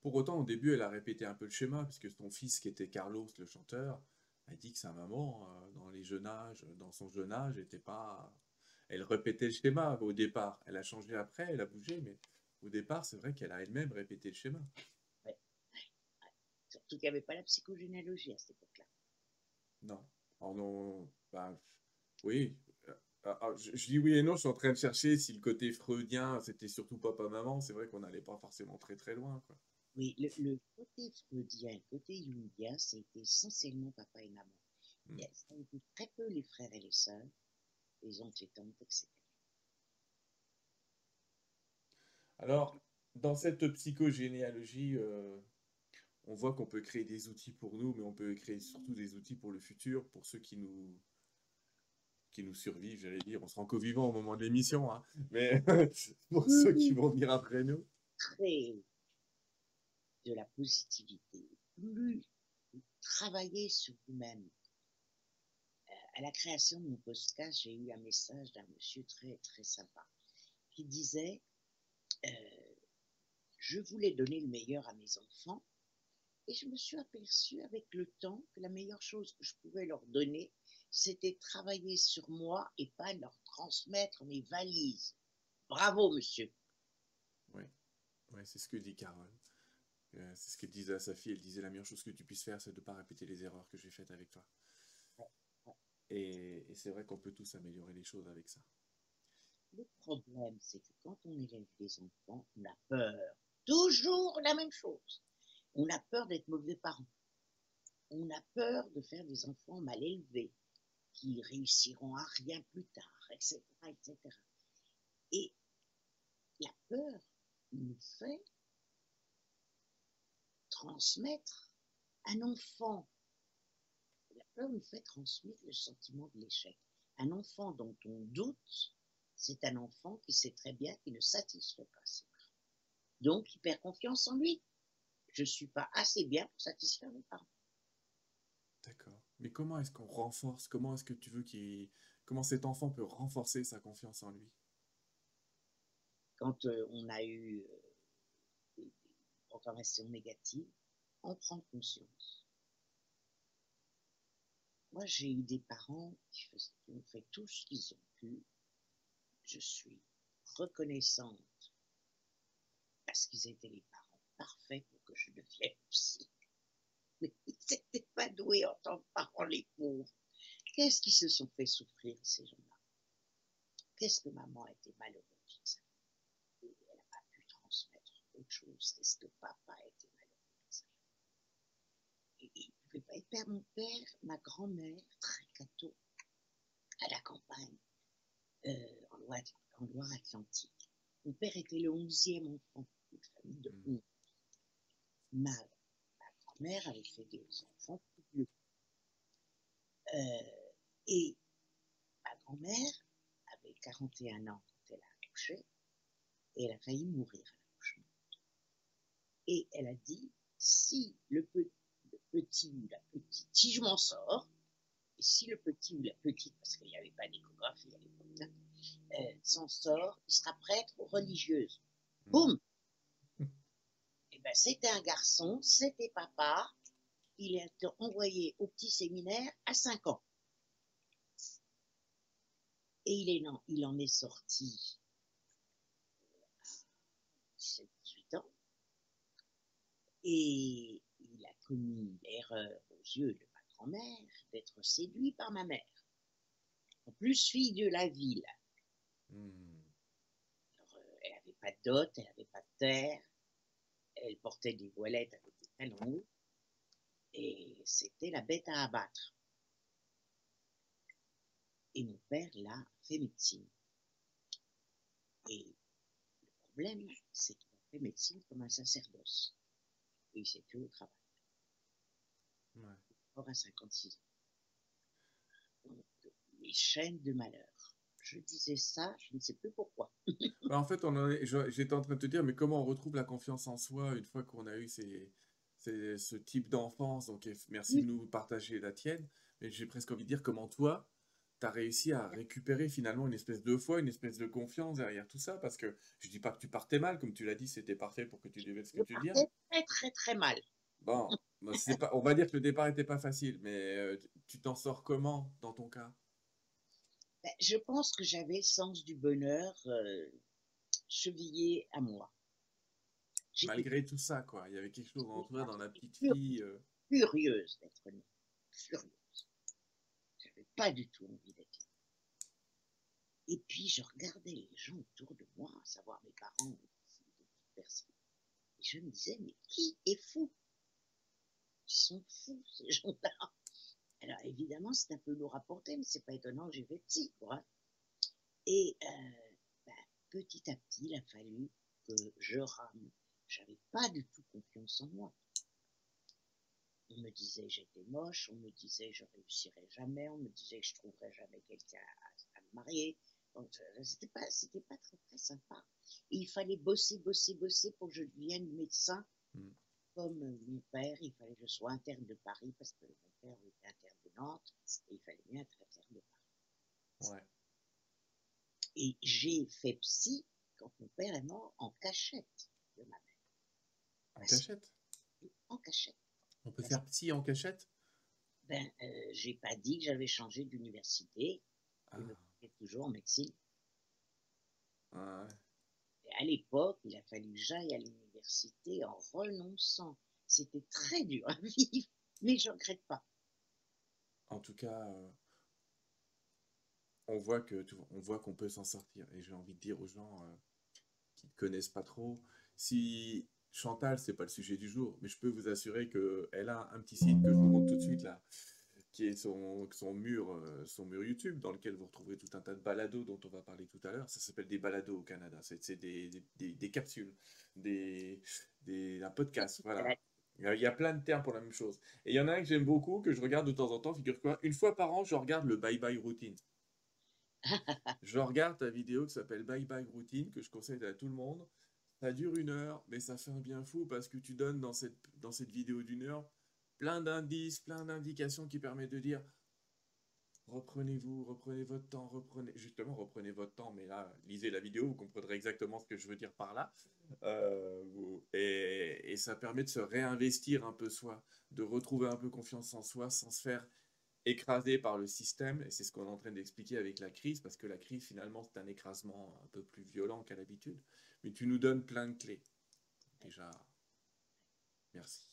S1: Pour autant, au début, elle a répété un peu le schéma, puisque son fils, qui était Carlos, le chanteur, a dit que sa maman, euh, dans les jeunes âges, dans son jeune âge, n'était pas. Elle répétait le schéma au départ. Elle a changé après, elle a bougé, mais au départ, c'est vrai qu'elle a elle-même répété le schéma. Ouais.
S2: Surtout qu'il n'y avait pas la psychogénéalogie à cette époque-là.
S1: Non. Oh non. Ben, oui, ah, ah, je, dis oui et non, je suis en train de chercher si le côté freudien, c'était surtout papa-maman. C'est vrai qu'on n'allait pas forcément très très loin. Quoi.
S2: Oui, le, côté freudien, le côté jungien, c'était essentiellement papa et maman. Ça a été très peu les frères et les sœurs, les oncles et tantes, etc.
S1: Alors, dans cette psychogénéalogie, euh, on voit qu'on peut créer des outils pour nous, mais on peut créer surtout des outils pour le futur, pour ceux qui nous, qui nous survivent, j'allais dire. On sera encore vivant au moment de l'émission, hein. mais pour ceux qui vont venir après nous.
S2: Créer de la positivité, plus travailler sur vous-même. Euh, à la création de mon podcast, j'ai eu un message d'un monsieur très très sympa qui disait euh, Je voulais donner le meilleur à mes enfants et je me suis aperçu avec le temps que la meilleure chose que je pouvais leur donner, c'était travailler sur moi et pas leur transmettre mes valises. Bravo, monsieur.
S1: Oui, ouais, c'est ce que dit Carole. Euh, c'est ce qu'elle disait à sa fille. Elle disait la meilleure chose que tu puisses faire, c'est de ne pas répéter les erreurs que j'ai faites avec toi. Et, et c'est vrai qu'on peut tous améliorer les choses avec ça.
S2: Le problème, c'est que quand on élève des enfants, on a peur. Toujours la même chose. On a peur d'être mauvais parents. On a peur de faire des enfants mal élevés, qui réussiront à rien plus tard, etc., etc. Et la peur nous fait transmettre un enfant. La peur nous fait transmettre le sentiment de l'échec. Un enfant dont on doute, c'est un enfant qui sait très bien qu'il ne satisfait pas ses parents. Donc, il perd confiance en lui. Je ne suis pas assez bien pour satisfaire mes parents.
S1: D'accord. Mais comment est-ce qu'on renforce, comment est-ce que tu veux qu'il... Comment cet enfant peut renforcer sa confiance en lui?
S2: Quand euh, on a eu euh, des programmations négatives, on prend conscience. Moi, j'ai eu des parents qui, qui ont fait tout ce qu'ils ont pu. Je suis reconnaissante parce qu'ils étaient les parents parfaits pour que je devienne aussi mais ils n'étaient pas doués en tant que parents, les pauvres. Qu'est-ce qu'ils se sont fait souffrir, ces gens-là? Qu'est-ce que maman a été malheureuse? Et elle n'a pas pu transmettre autre chose. Qu'est-ce que papa a été malheureux Et il ne pouvait pas être père. Mon père, ma grand-mère, très cateau, à la campagne, euh, en Loire-Atlantique. Mon père était le onzième enfant d'une famille de mmh. onze. Ma mère avait fait des enfants plus. Euh, et ma grand-mère avait 41 ans quand elle a accouché et elle a failli mourir à l'accouchement. Et elle a dit si le, petit ou la petite, si je m'en sors, et si le petit ou la petite, parce qu'il n'y avait pas d'échographie à l'époque, hein, euh, s'en sort, il sera prêtre ou religieuse. Mmh. Boum ben, c'était un garçon, c'était papa, il été envoyé au petit séminaire à 5 ans. Et il, est, il en est sorti à 18 ans. Et il a commis l'erreur aux yeux de ma grand-mère d'être séduit par ma mère. En plus, fille de la ville. Hmm. Euh, elle n'avait pas de dot, elle n'avait pas de terre elle portait des voilettes avec des talons et c'était la bête à abattre. Et mon père l'a fait médecine. Et le problème, c'est qu'il a fait médecine comme un sacerdoce. Et il s'est tué au travail. Ouais. Mort à 56 ans. Donc, les chaînes de malheur je disais ça, je ne sais plus pourquoi.
S1: Bah, en fait, j'étais en train de te dire, mais comment on retrouve la confiance en soi une fois qu'on a eu ces, ce type d'enfance? Donc, merci de nous partager la tienne. Mais j'ai presque envie de dire comment toi, tu as réussi à récupérer finalement une espèce de foi, une espèce de confiance derrière tout ça? Parce que je dis pas que tu partais mal, comme tu l'as dit, c'était parfait pour que tu deviennes ce que tu dis.
S2: Très, très, très mal.
S1: Bon, pas, on va dire que le départ n'était pas facile, mais euh, tu t'en sors comment dans ton cas?
S2: Ben, je pense que j'avais le sens du bonheur euh, chevillé à moi.
S1: Malgré tout ça, quoi. Il y avait quelque chose en toi, dans la petite fille. Euh.
S2: Furieuse d'être née. Furieuse. J'avais pas du tout envie d'être là. Et puis, je regardais les gens autour de moi, à savoir mes parents, personnes. Et je me disais, mais qui est fou? Ils sont fous, ces gens-là. Alors évidemment, c'est un peu lourd à porter, mais c'est pas étonnant j'ai fait psy, quoi. Et euh, ben, petit à petit, il a fallu que je rame. J'avais pas du tout confiance en moi. On me disait j'étais moche, on me disait je réussirais jamais, on me disait que je trouverais jamais quelqu'un à, me marier. Donc c'était pas, c'était pas très très sympa. il fallait bosser, bosser, bosser pour que je devienne médecin. Mm comme mon père, il fallait que je sois interne de Paris parce que mon père était interne de Nantes et il fallait bien être interne de Paris. Ouais. Et j'ai fait psy quand mon père est mort en cachette de ma mère.
S1: En cachette?
S2: En cachette.
S1: On peut faire psy en cachette?
S2: Ben, euh, j'ai pas dit que j'avais changé d'université. Je me ah. toujours en médecine. Ah ouais. Et à l'époque, il a fallu que j'aille à l'université en renonçant. C'était très dur à vivre, mais je ne regrette pas.
S1: En tout cas, euh, on voit que on voit qu'on peut s'en sortir. Et j'ai envie de dire aux gens euh, qui ne connaissent pas trop, si Chantal, c'est pas le sujet du jour, mais je peux vous assurer qu'elle a un petit site que je vous montre tout de suite là, qui est son, son, mur, euh, son mur YouTube, dans lequel vous retrouverez tout un tas de balados dont on va parler tout à l'heure. Ça s'appelle des balados au Canada. C'est des, des, des, capsules, des, des, un podcast. Voilà. Il y a plein de termes pour la même chose. Et il y en a un que j'aime beaucoup, que je regarde de temps en temps. Figure-toi, une fois par an, je regarde le Bye Bye Routine. je regarde ta vidéo qui s'appelle Bye Bye Routine, que je conseille à tout le monde. Ça dure une heure, mais ça fait un bien fou parce que tu donnes dans cette, dans cette vidéo d'une heure plein d'indices, plein d'indications qui permettent de dire reprenez-vous, reprenez votre temps, reprenez, justement, reprenez votre temps, mais là, lisez la vidéo, vous comprendrez exactement ce que je veux dire par là. Euh, et, et, ça permet de se réinvestir un peu soi, de retrouver un peu confiance en soi sans se faire écraser par le système. Et c'est ce qu'on est en train d'expliquer avec la crise, parce que la crise, finalement, c'est un écrasement un peu plus violent qu'à l'habitude. Mais tu nous donnes plein de clés. Déjà, merci.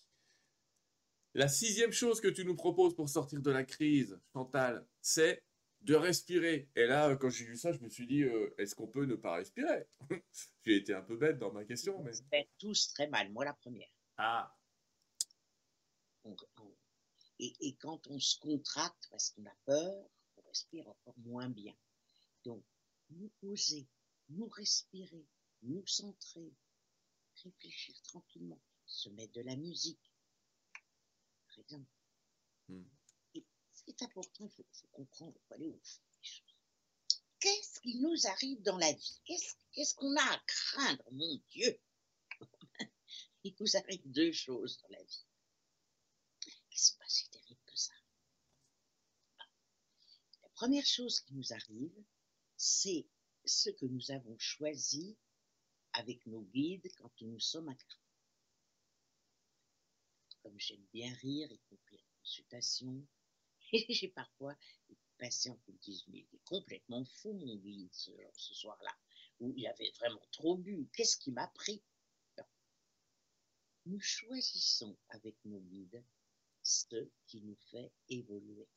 S1: La sixième chose que tu nous proposes pour sortir de la crise, Chantal, c'est de respirer. Et là, quand j'ai vu ça, je me suis dit, euh, est-ce qu'on peut ne pas respirer? J'ai été un peu bête dans ma question. Mais...
S2: On tous très mal, moi la première.
S1: Ah.
S2: et, et, quand on se contracte parce qu'on a peur, on respire encore moins bien. Donc, nous poser, nous respirer, nous centrer, réfléchir tranquillement, se mettre de la musique, Hmm. Et ce qui est important, il faut, comprendre, il faut aller au fond des choses. Qu'est-ce qui nous arrive dans la vie? Qu'est-ce qu'on a à craindre, mon Dieu Il nous arrive deux choses dans la vie. Qui sont pas si terribles que ça? La première chose qui nous arrive, c'est ce que nous avons choisi avec nos guides quand nous sommes à j'aime bien rire, y compris en consultation. Et j'ai parfois des patients qui me disent, mais il est complètement fou, mon guide, ce, soir-là, où il avait vraiment trop bu. Qu'est-ce qui m'a pris? Nous choisissons avec nos guides ce qui nous fait évoluer.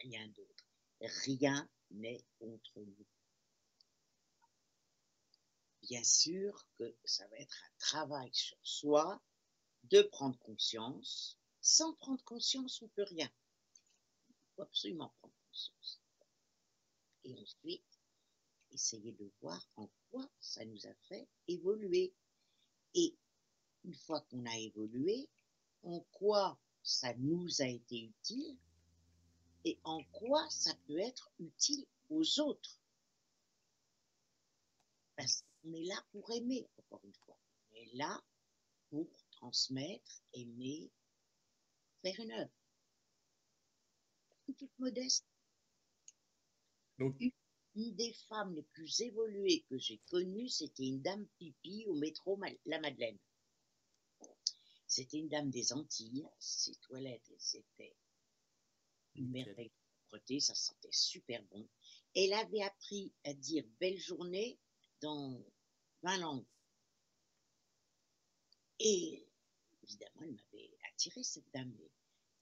S2: Rien d'autre. Rien n'est contre nous. Bien sûr que ça va être un travail sur soi, de prendre conscience. Sans prendre conscience, on ne peut rien. Il faut absolument prendre conscience. Et ensuite, essayer de voir en quoi ça nous a fait évoluer. Et une fois qu'on a évolué, en quoi ça nous a été utile et en quoi ça peut être utile aux autres. Parce qu'on est là pour aimer, encore une fois. On est là pour transmettre, aimer, faire une œuvre. Toute modeste. Donc, une, des femmes les plus évoluées que j'ai connues, c'était une dame pipi au métro La Madeleine. C'était une dame des Antilles. Ses toilettes, c'était une merveille de propreté, ça sentait super bon. Elle avait appris à dire belle journée dans 20 langues. Et évidemment, elle m'avait attiré cette dame.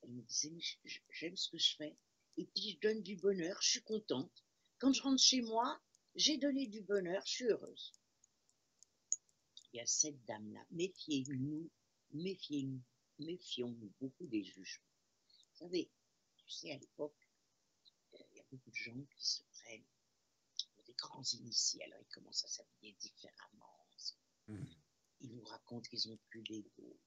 S2: Elle me disait, j'aime ce que je fais. Et puis, je donne du bonheur, je suis contente. Quand je rentre chez moi, j'ai donné du bonheur, je suis heureuse. Il y a cette dame-là. Méfiez-nous, méfiez-nous, méfions-nous beaucoup des jugements. Vous savez, tu sais, à l'époque, euh, il y a beaucoup de gens qui se prennent pour des grands initiés. Alors, ils commencent à s'habiller différemment. Mmh. Ils vous racontent qu'ils n'ont plus d'ego,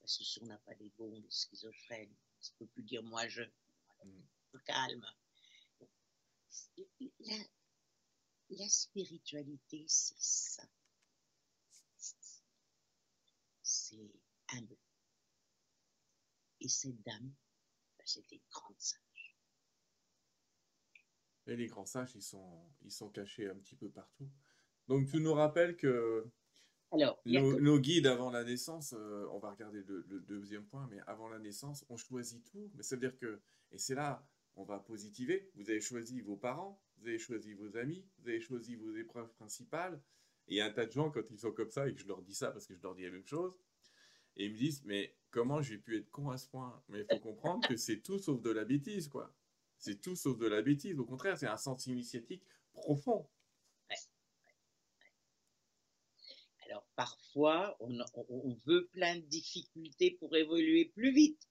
S2: parce que si on n'a pas d'ego, on est schizophrène. On ne peut plus dire moi je. Mm. Calme. La, la spiritualité, c'est ça. C'est humble. Et cette dame, bah, c'était une grande sage.
S1: Et les grands sages, ils sont, ils sont cachés un petit peu partout. Donc tu nous rappelles que alors, nos, guides avant la naissance, euh, on va regarder le, deuxième point, mais avant la naissance, on choisit tout. Mais ça veut dire que, et c'est là, on va positiver. Vous avez choisi vos parents, vous avez choisi vos amis, vous avez choisi vos épreuves principales. Et il y a un tas de gens, quand ils sont comme ça, et que je leur dis ça parce que je leur dis la même chose, et ils me disent, mais comment j'ai pu être con à ce point? Mais il faut comprendre que c'est tout sauf de la bêtise, quoi. C'est tout sauf de la bêtise. Au contraire, c'est un sens initiatique profond.
S2: Alors parfois, on, veut plein de difficultés pour évoluer plus vite.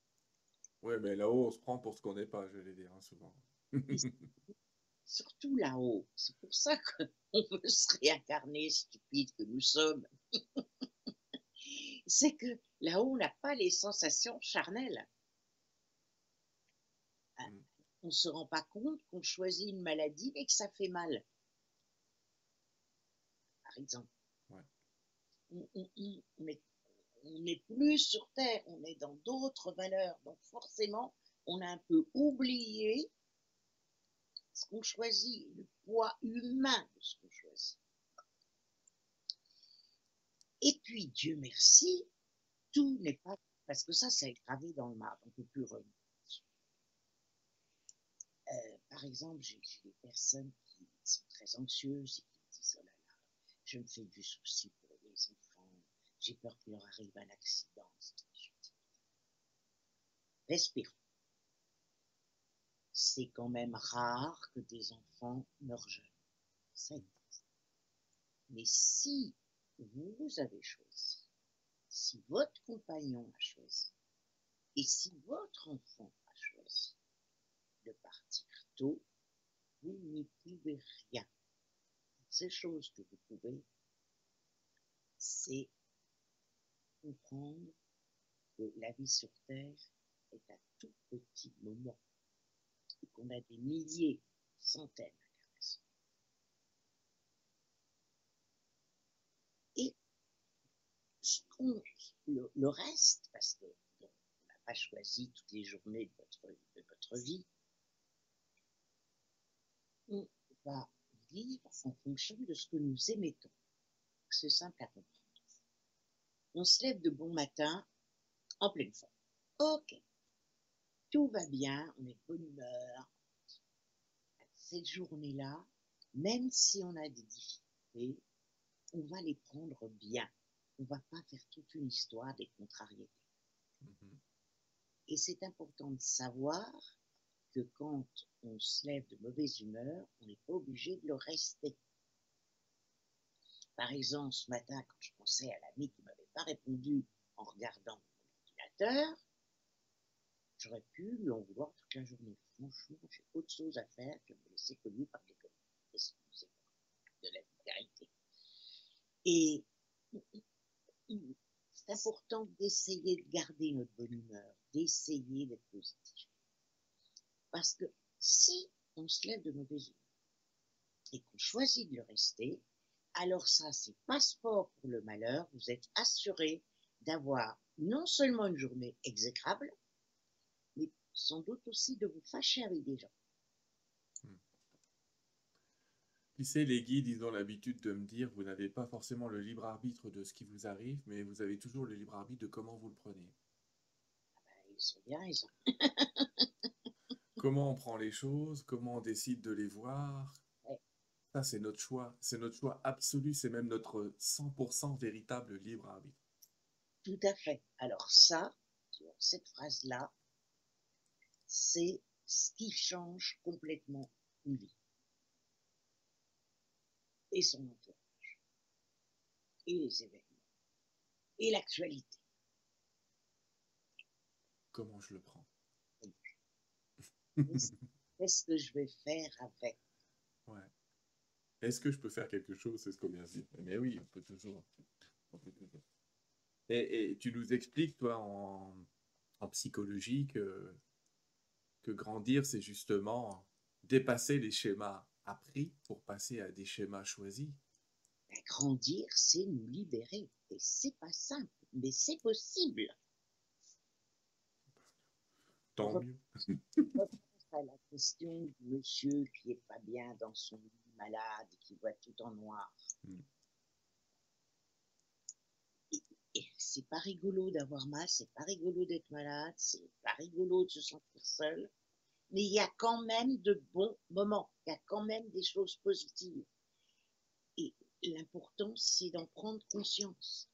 S1: Oui, mais là-haut, on se prend pour ce qu'on n'est pas, je vais dire, hein, souvent.
S2: Surtout là-haut. C'est pour ça qu'on veut se réincarner, stupide que nous sommes. C'est que là-haut, on n'a pas les sensations charnelles. Ah, mm. On ne se rend pas compte qu'on choisit une maladie et que ça fait mal. Par exemple on n'est plus sur Terre, on est dans d'autres valeurs. Donc forcément, on a un peu oublié ce qu'on choisit, le poids humain de ce qu'on choisit. Et puis, Dieu merci, tout n'est pas... Parce que ça, c'est gravé dans le marbre, on ne peut plus revenir. Euh, par exemple, j'ai des personnes qui sont très anxieuses et qui disent, oh là là, je me fais du souci j'ai peur qu'il leur arrive un accident. Respirons. C'est quand même rare que des enfants meurent jeunes. Ça existe. Mais si vous avez choisi, si votre compagnon a choisi, et si votre enfant a choisi de partir tôt, vous n'y pouvez rien. Ces choses que vous pouvez, c'est comprendre que la vie sur Terre est un tout petit moment et qu'on a des milliers, centaines d'incarnations. Et le, reste, parce qu'on n'a pas choisi toutes les journées de votre, de votre vie, on va vivre en fonction de ce que nous émettons. C'est simple à comprendre on se lève de bon matin en pleine forme. Ok, tout va bien, on est de bonne humeur. Cette journée-là, même si on a des difficultés, on va les prendre bien. On va pas faire toute une histoire des contrariétés. Mm-hmm. Et c'est important de savoir que quand on se lève de mauvaise humeur, on n'est pas obligé de le rester. Par exemple, ce matin, quand je pensais à l'ami qui m'avait pas répondu en regardant mon ordinateur, j'aurais pu lui en vouloir toute la journée. Franchement, j'ai autre chose à faire que me laisser que lui parler comme Excusez-moi de la vulgarité. Et c'est important d'essayer de garder notre bonne humeur, d'essayer d'être positif. Parce que si on se lève de mauvaise humeur et qu'on choisit de le rester, alors ça, c'est passeport pour le malheur. Vous êtes assuré d'avoir non seulement une journée exécrable, mais sans doute aussi de vous fâcher avec des gens.
S1: Hmm. Qui sait, les guides, ils ont l'habitude de me dire, vous n'avez pas forcément le libre arbitre de ce qui vous arrive, mais vous avez toujours le libre arbitre de comment vous le prenez.
S2: Ah ben, ils sont bien, ils ont.
S1: comment on prend les choses, comment on décide de les voir, ça, c'est notre choix. C'est notre choix absolu. C'est même notre 100% véritable libre arbitre.
S2: Tout à fait. Alors ça, cette phrase-là, c'est ce qui change complètement une vie. Et son entourage. Et les événements. Et l'actualité.
S1: Comment je le prends?
S2: Qu'est-ce que je vais faire avec.
S1: Est-ce que je peux faire quelque chose C'est ce qu'on vient de dire? Mais oui, on peut toujours. Et, tu nous expliques, toi, en, psychologie, que, que grandir, c'est justement dépasser les schémas appris pour passer à des schémas choisis.
S2: Grandir, c'est nous libérer. Et c'est pas simple, mais c'est possible.
S1: Tant mieux.
S2: à la question du monsieur qui est pas bien dans son lit malade qui voit tout en noir. Mm. Et, c'est pas rigolo d'avoir mal, c'est pas rigolo d'être malade, c'est pas rigolo de se sentir seul, mais il y a quand même de bons moments, il y a quand même des choses positives. Et l'important, c'est d'en prendre conscience.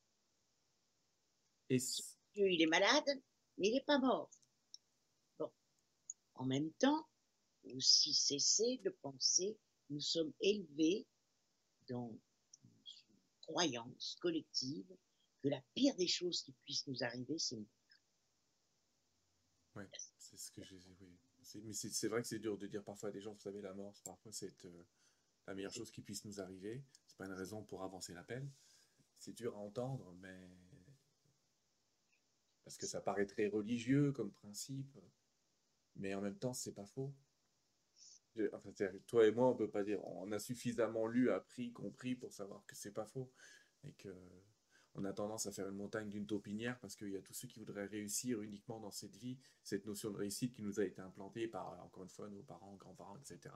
S1: Et
S2: il est malade, mais il n'est pas mort. Bon. En même temps, aussi cesser de penser, nous sommes élevés dans une croyance collective que la pire des choses qui puissent nous arriver, c'est mourir.
S1: Oui, c'est ce que j'ai. Oui. Mais c'est vrai que c'est dur de dire parfois à des gens, vous savez, la mort, parfois c'est euh, la meilleure chose qui puisse nous arriver. C'est pas une raison pour avancer la peine. C'est dur à entendre, mais parce que ça paraît très religieux comme principe, mais en même temps, c'est pas faux. Enfin, toi et moi, on peut pas dire, on a suffisamment lu, appris, compris pour savoir que c'est pas faux et que on a tendance à faire une montagne d'une taupinière parce qu'il y a tous ceux qui voudraient réussir uniquement dans cette vie, cette notion de réussite qui nous a été implantée par, encore une fois, nos parents, grands-parents, etc.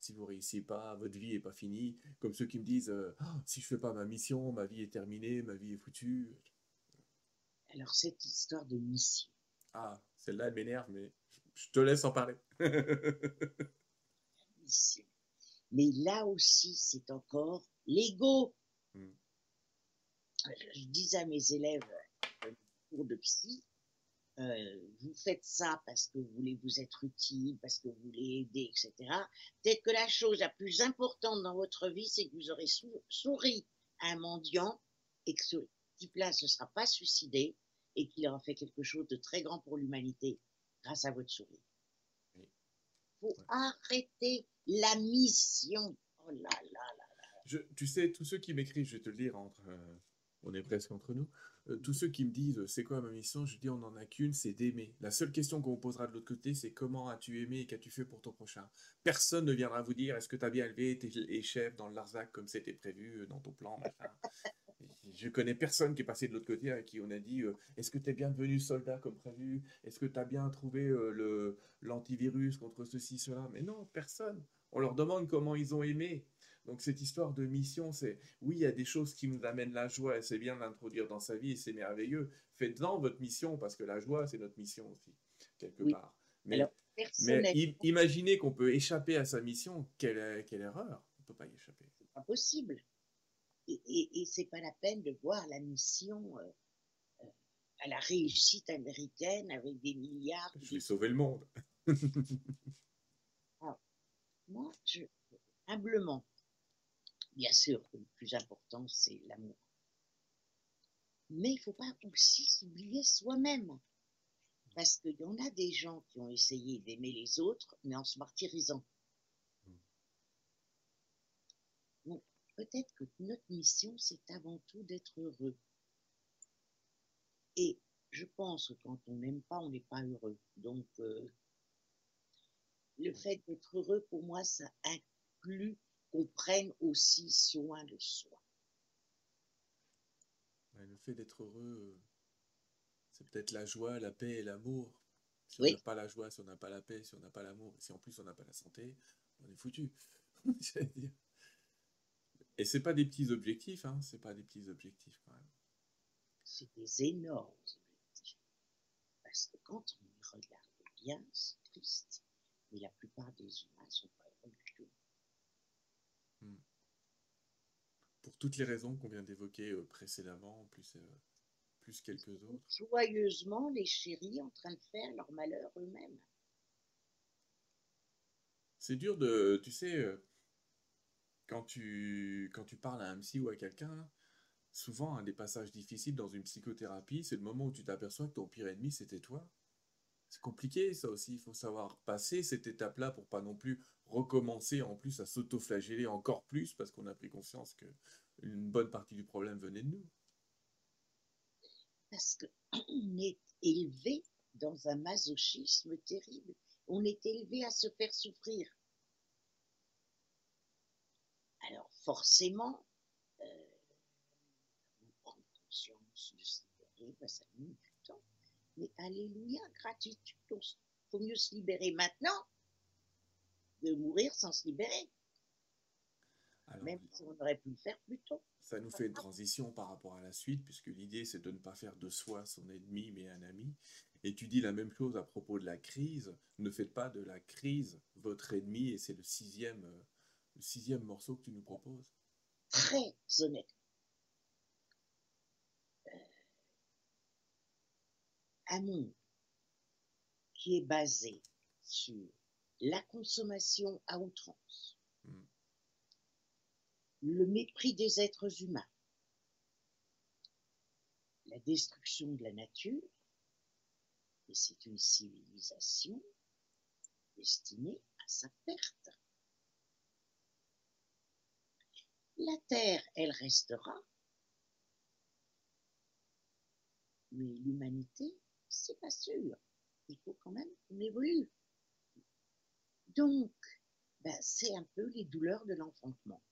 S1: Si vous réussissez pas, votre vie est pas finie. Comme ceux qui me disent, euh, oh, si je fais pas ma mission, ma vie est terminée, ma vie est foutue.
S2: Alors, cette histoire de mission.
S1: Ah, celle-là, elle m'énerve, mais je te laisse en parler.
S2: mais là aussi, c'est encore l'ego. Hmm je disais à mes élèves euh, cours de psy, euh, vous faites ça parce que vous voulez vous être utile, parce que vous voulez aider, etc. Peut-être que la chose la plus importante dans votre vie, c'est que vous aurez souri à un mendiant et que ce type-là ne se sera pas suicidé et qu'il aura fait quelque chose de très grand pour l'humanité grâce à votre sourire. Arrêter la mission. Oh
S1: tu sais, tous ceux qui m'écrivent, je vais te le dire, entre, euh, on est presque entre nous. Euh, tous ceux qui me disent c'est quoi ma mission, je dis on n'en a qu'une, c'est d'aimer. La seule question qu'on posera de l'autre côté, c'est comment as-tu aimé et qu'as-tu fait pour ton prochain? Personne ne viendra vous dire est-ce que tu as bien élevé tes chefs dans le Larzac comme c'était prévu euh, dans ton plan Je connais personne qui est passé de l'autre côté à qui on a dit euh, est-ce que tu es bien devenu soldat comme prévu? Est-ce que tu as bien trouvé le l'antivirus contre ceci, cela? Mais non, personne. On leur demande comment ils ont aimé. Donc cette histoire de mission, c'est oui, il y a des choses qui nous amènent la joie et c'est bien d'introduire dans sa vie et c'est merveilleux. Faites-en votre mission parce que la joie, c'est notre mission aussi, quelque part. Mais, imaginez qu'on peut échapper à sa mission, quelle, quelle erreur On ne peut pas y échapper.
S2: C'est pas possible. Et, et, c'est pas la peine de voir la mission euh, euh, à la réussite américaine avec des milliards.
S1: Je vais sauver le monde.
S2: Ah, moi, je, humblement, Bien sûr le plus important, c'est l'amour. Mais il ne faut pas aussi s'oublier soi-même. Parce qu'il y en a des gens qui ont essayé d'aimer les autres, mais en se martyrisant. Donc, peut-être que notre mission, c'est avant tout d'être heureux. Et je pense que quand on n'aime pas, on n'est pas heureux. Donc, euh, le fait d'être heureux, pour moi, ça inclut qu'on prenne aussi soin de soi.
S1: le fait d'être heureux, euh, c'est peut-être la joie, la paix et l'amour. Si on n'a pas la joie, si on n'a pas la paix, si on n'a pas l'amour, si en plus on n'a pas la santé, on est foutu. Et c'est pas des petits objectifs, hein, c'est pas des petits objectifs quand même.
S2: C'est des énormes objectifs. Parce que quand on y regarde bien, c'est triste. Mais la plupart des humains sont pas
S1: pour toutes les raisons qu'on vient d'évoquer euh, précédemment, plus, euh, plus quelques autres.
S2: Joyeusement, les chéris en train de faire leur malheur eux-mêmes.
S1: C'est dur de, tu sais, euh, quand tu, quand tu parles à un psy ou à quelqu'un, souvent un des passages difficiles dans une psychothérapie, c'est le moment où tu t'aperçois que ton pire ennemi, c'était toi. C'est compliqué, ça aussi. Il faut savoir passer cette étape-là pour pas non plus recommencer en plus à s'auto-flageller encore plus parce qu'on a pris conscience que une bonne partie du problème venait de nous.
S2: Parce qu'on est élevé dans un masochisme terrible. On est élevé à se faire souffrir. Alors forcément, euh, prendre conscience de ce qui arrive, ça nous mais alléluia, gratitude. Il faut mieux se libérer maintenant de mourir sans se libérer. Même si on aurait pu le faire plus tôt.
S1: Ça nous fait une transition par rapport à la suite, puisque l'idée c'est de ne pas faire de soi son ennemi, mais un ami. Et tu dis la même chose à propos de la crise. Ne faites pas de la crise votre ennemi, et c'est le sixième, euh, le sixième morceau que tu nous proposes?
S2: très honnêtement. un monde qui est basé sur la consommation à outrance, mm. le mépris des êtres humains, la destruction de la nature, et c'est une civilisation destinée à sa perte. La Terre, elle restera, mais l'humanité, c'est pas sûr. Il faut quand même qu'on évolue. Donc, ben, c'est un peu les douleurs de l'enfantement.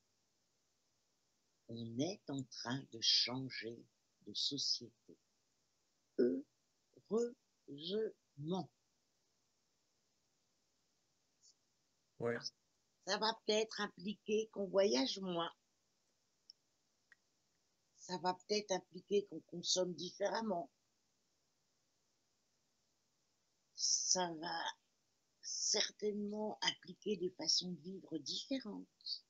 S2: On est en train de changer de société. Heureusement.
S1: Ouais.
S2: Ça va peut-être impliquer qu'on voyage moins. Ça va peut-être impliquer qu'on consomme différemment. ça va certainement impliquer des façons de vivre différentes.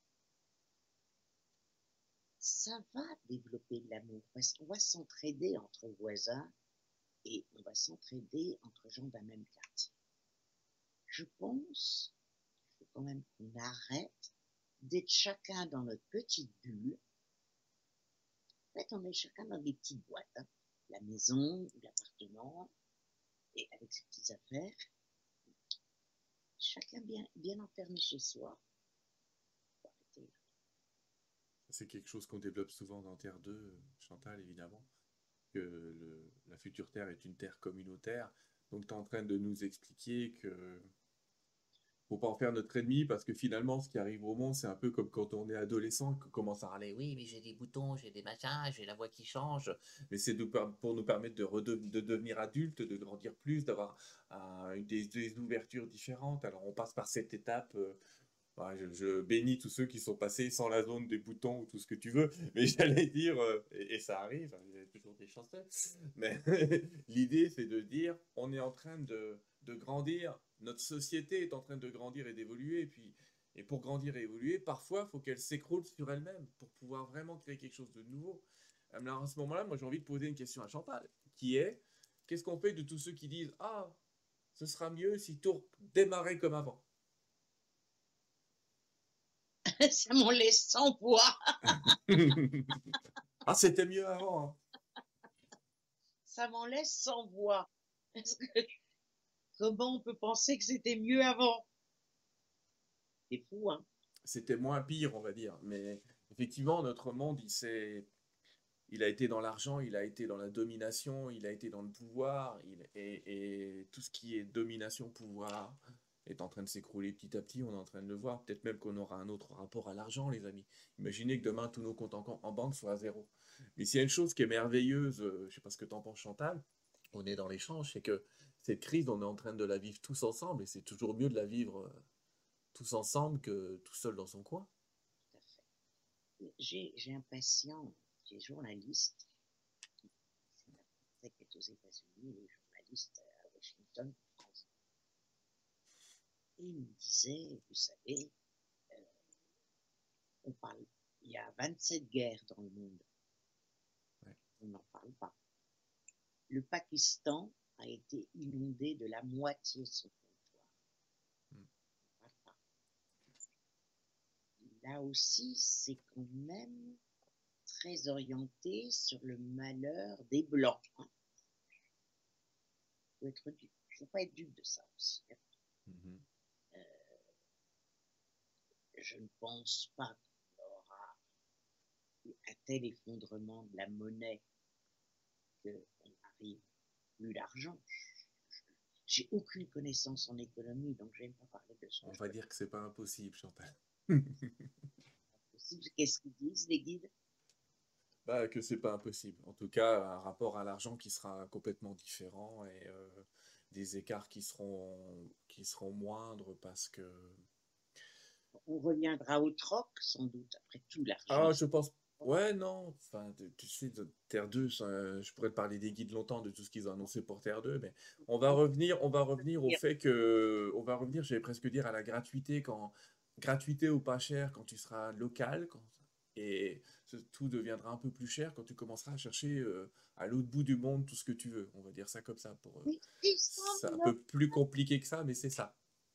S2: Ça va développer de l'amour parce qu'on va s'entraider entre voisins et on va s'entraider entre gens d'un même quartier. Je pense qu'il faut quand même qu'on arrête d'être chacun dans notre petite bulle. En fait, on est chacun dans des petites boîtes, hein. la maison l'appartement, et avec ses petites affaires. Chacun bien, enfermé chez soi.
S1: C'est quelque chose qu'on développe souvent dans Terre 2, Chantal, évidemment, que la future Terre est une Terre communautaire. Donc tu es en train de nous expliquer que faut pas en faire notre ennemi parce que finalement, ce qui arrive au monde, c'est un peu comme quand on est adolescent, qu'on commence à râler. Oui, mais j'ai des boutons, j'ai des machins, j'ai la voix qui change. Mais c'est pour nous permettre de, de devenir adulte, de grandir plus, d'avoir des, ouvertures différentes. Alors, on passe par cette étape. Euh, je, bénis tous ceux qui sont passés sans la zone des boutons ou tout ce que tu veux, mais j'allais dire, euh, et, ça arrive, hein, il y a toujours des chanceux, mais l'idée c'est de dire, on est en train de, de grandir notre société est en train de grandir et d'évoluer. Et puis, et pour grandir et évoluer, parfois, il faut qu'elle s'écroule sur elle-même pour pouvoir vraiment créer quelque chose de nouveau. Alors, à ce moment-là, moi, j'ai envie de poser une question à Chantal, qui est qu'est-ce qu'on fait de tous ceux qui disent Ah, ce sera mieux si tout démarrait comme avant?
S2: Ça m'en laisse sans voix.
S1: ah, c'était mieux avant. Hein.
S2: Ça m'en laisse sans voix. Comment on peut penser que c'était mieux avant? C'est fou, hein
S1: C'était moins pire, on va dire. Mais effectivement, notre monde, il Il a été dans l'argent, il a été dans la domination, il a été dans le pouvoir, et, tout ce qui est domination, pouvoir, est en train de s'écrouler petit à petit, on est en train de le voir. Peut-être même qu'on aura un autre rapport à l'argent, les amis. Imaginez que demain, tous nos comptes en, banque soient à zéro. Mais s'il y a une chose qui est merveilleuse, euh, je ne sais pas ce que tu en penses, Chantal, on est dans l'échange, c'est que cette crise, on est en train de la vivre tous ensemble et c'est toujours mieux de la vivre euh, tous ensemble que tout seul dans son coin.
S2: Tout à fait. J'ai un patient qui est journaliste, qui est aux États-Unis, il est journaliste à Washington. Et il me disait, vous savez, euh, on parle, il y a 27 guerres dans le monde. On n'en parle pas. Le Pakistan a été inondé de la moitié de son territoire. Là aussi, c'est quand même très orienté sur le malheur des Blancs. Il hein. faut être faut pas être dupe de ça aussi. Hein. Mm-hmm. Euh, je ne pense pas qu'on aura un tel effondrement de la monnaie qu'on arrive plus d'argent. J'ai aucune connaissance en économie, donc je n'aime pas parler de ça.
S1: On va dire que c'est pas impossible, Chantal.
S2: Qu'est-ce qu'ils disent, les guides?
S1: Bah, Que c'est pas impossible. En tout cas, un rapport à l'argent qui sera complètement différent et euh, des écarts qui seront, qui seront moindres parce que.
S2: On reviendra au troc, sans doute, après tout l'argent.
S1: Ah, je pense Ouais, non. Enfin, tu sais, Terre 2, je pourrais te parler des guides longtemps de tout ce qu'ils ont annoncé pour Terre 2, mais on va revenir, on va revenir au fait que, on va revenir, j'allais presque dire, à la gratuité quand, gratuité ou pas cher quand tu seras local, quand, Et tout deviendra un peu plus cher quand tu commenceras à chercher euh, à l'autre bout du monde tout ce que tu veux. On va dire ça comme ça. Pour, euh, c'est un peu plus compliqué que ça, mais c'est ça.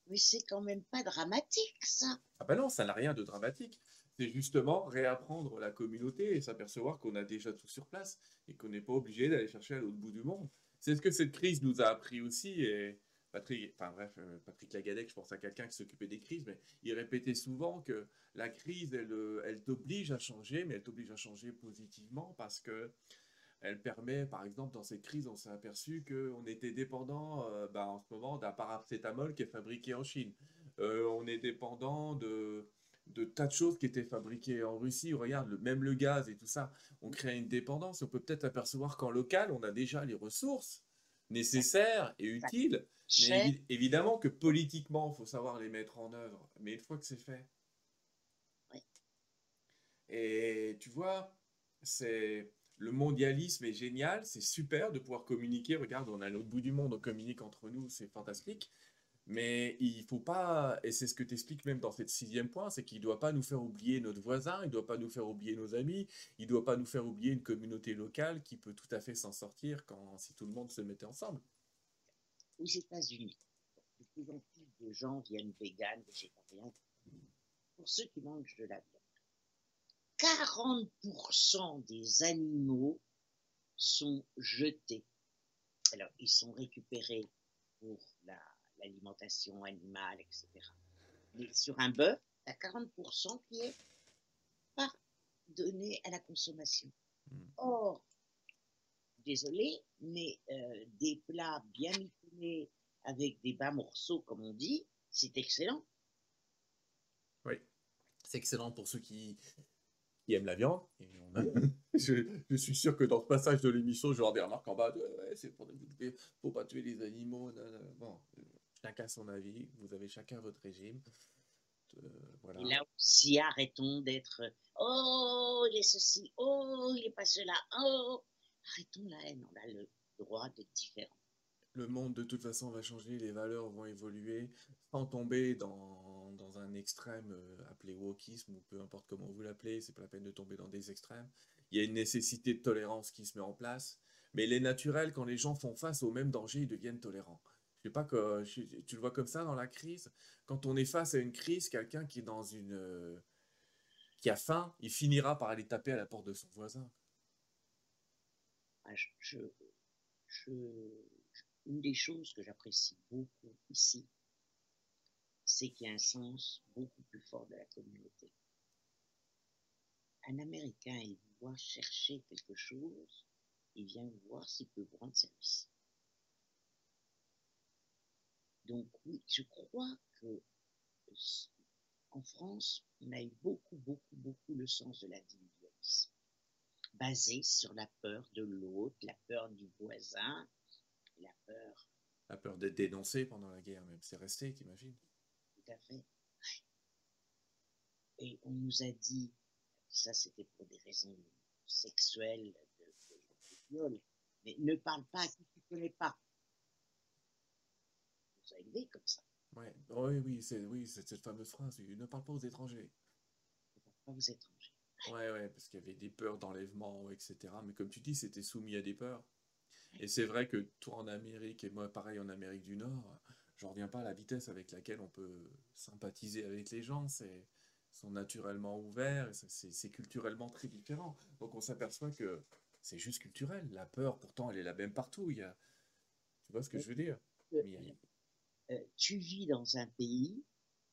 S2: Mais c'est quand même pas dramatique, ça.
S1: Ah ben non, ça n'a rien de dramatique. C'est justement réapprendre la communauté et s'apercevoir qu'on a déjà tout sur place et qu'on n'est pas obligé d'aller chercher à l'autre bout du monde. C'est ce que cette crise nous a appris aussi. Et Patrick, enfin bref, euh, Patrick Lagadec, je pense à quelqu'un qui s'occupait des crises, mais il répétait souvent que la crise, elle, euh, elle t'oblige à changer, mais elle t'oblige à changer positivement parce que elle permet, par exemple, dans cette crise, on s'est aperçu qu'on était dépendant bah, en ce moment d'un paracétamol qui est fabriqué en Chine. on est dépendant de, de tas de choses qui étaient fabriquées en Russie. Regarde, même le gaz et tout ça, on crée une dépendance. On peut peut-être apercevoir qu'en local, on a déjà les ressources nécessaires et utiles. Mais évidemment que politiquement, il faut savoir les mettre en œuvre. Mais une fois que c'est fait. Et tu vois, c'est le mondialisme est génial, c'est super de pouvoir communiquer. Regarde, on a l'autre bout du monde, on communique entre nous, c'est fantastique. Mais il faut pas, et c'est ce que tu expliques même dans cette sixième point, c'est qu'il ne doit pas nous faire oublier notre voisin, il ne doit pas nous faire oublier nos amis, il ne doit pas nous faire oublier une communauté locale qui peut tout à fait s'en sortir quand, si tout le monde se mettait ensemble.
S2: Aux États-Unis, de plus en plus de gens viennent véganes, végétariens. Pour ceux qui mangent de la viande, 40% des animaux sont jetés. Alors, ils sont récupérés pour l'alimentation animale, etc. Mais sur un bœuf, tu as 40% qui est pas donné à la consommation. Hmm. Or, désolé, mais euh, des plats bien mitonés avec des bas morceaux, comme on dit, c'est excellent.
S1: Oui, c'est excellent pour ceux qui, qui aiment la viande. je, suis sûr que dans ce passage de l'émission, je vais avoir des remarques en bas de ouais, c'est pour ne pas tuer les animaux. Bon, chacun son avis, vous avez chacun votre régime.
S2: Euh, voilà. Et là aussi, arrêtons d'être Oh, il est ceci, oh, il n'est pas cela, oh. Arrêtons la haine, on a le droit d'être différent.
S1: Le monde, de toute façon, va changer, les valeurs vont évoluer, sans tomber dans, dans un extrême euh, appelé wokisme, ou peu importe comment vous l'appelez, c'est pas la peine de tomber dans des extrêmes. Il y a une nécessité de tolérance qui se met en place, mais les naturels, quand les gens font face au même danger, ils deviennent tolérants. Je sais pas que tu le vois comme ça dans la crise. Quand on est face à une crise, quelqu'un qui est dans une euh, qui a faim, il finira par aller taper à la porte de son voisin.
S2: Ah, une des choses que j'apprécie beaucoup ici, c'est qu'il y a un sens beaucoup plus fort de la communauté. Un Américain, il voit chercher quelque chose, il vient voir s'il peut vous rendre service. Donc oui, je crois que en France, on a eu beaucoup, beaucoup, beaucoup le sens de l'individualisme, basé sur la peur de l'autre, la peur du voisin, la peur.
S1: La peur d'être dénoncé pendant la guerre, même. C'est resté, t'imagines
S2: Tout à fait. Et on nous a dit, ça c'était pour des raisons sexuelles, de, de viol, mais ne parle pas à qui tu ne connais pas comme ça.
S1: Ouais. Oh oui, oui, c'est oui, cette fameuse phrase, ne parle pas aux étrangers.
S2: Ne parle pas aux étrangers.
S1: Ouais, ouais, parce qu'il y avait des peurs d'enlèvement, etc. Mais comme tu dis, c'était soumis à des peurs. Et c'est vrai que toi en Amérique, et moi pareil en Amérique du Nord, j'en reviens pas à la vitesse avec laquelle on peut sympathiser avec les gens. C'est sont naturellement ouverts, c'est culturellement très différent. Donc on s'aperçoit que c'est juste culturel. La peur, pourtant, elle est la même partout. Il y a... Tu vois ce que je veux dire?
S2: Euh, tu vis dans un pays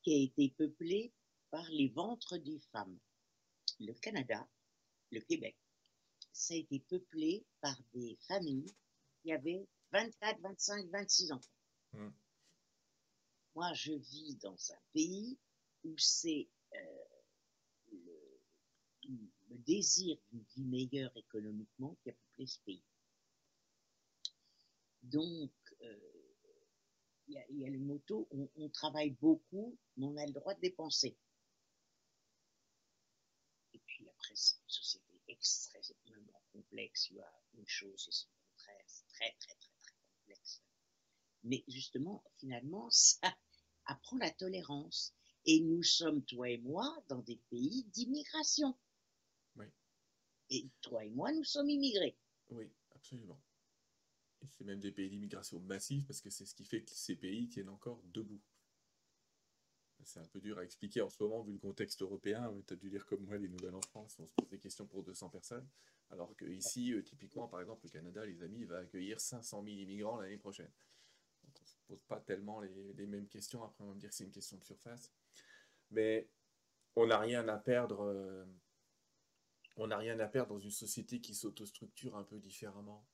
S2: qui a été peuplé par les ventres des femmes. Le Canada, le Québec, ça a été peuplé par des familles qui avaient 24, 25, 26 enfants. Mmh. Moi, je vis dans un pays où c'est euh, le, désir d'une vie meilleure économiquement qui a peuplé ce pays. Donc, euh, il y, a, le moto, on, travaille beaucoup, mais on a le droit de dépenser. Et puis après, c'est une société extrêmement complexe. Il y a une chose et son contraire, c'est très, très, très, très complexe. Mais justement, finalement, ça apprend la tolérance. Et nous sommes, toi et moi, dans des pays d'immigration.
S1: Oui.
S2: Et toi et moi, nous sommes immigrés.
S1: Oui, absolument. C'est même des pays d'immigration massive parce que c'est ce qui fait que ces pays tiennent encore debout. C'est un peu dur à expliquer en ce moment vu le contexte européen. Tu as dû lire comme moi les nouvelles en France, on se pose des questions pour 200 personnes. Alors que ici, euh, typiquement, par exemple, le Canada, les amis, va accueillir 500 000 immigrants l'année prochaine. Donc on ne se pose pas tellement les, les, mêmes questions. Après, on va me dire que c'est une question de surface. Mais on n'a rien à perdre. Euh, on n'a rien à perdre dans une société qui s'autostructure un peu différemment.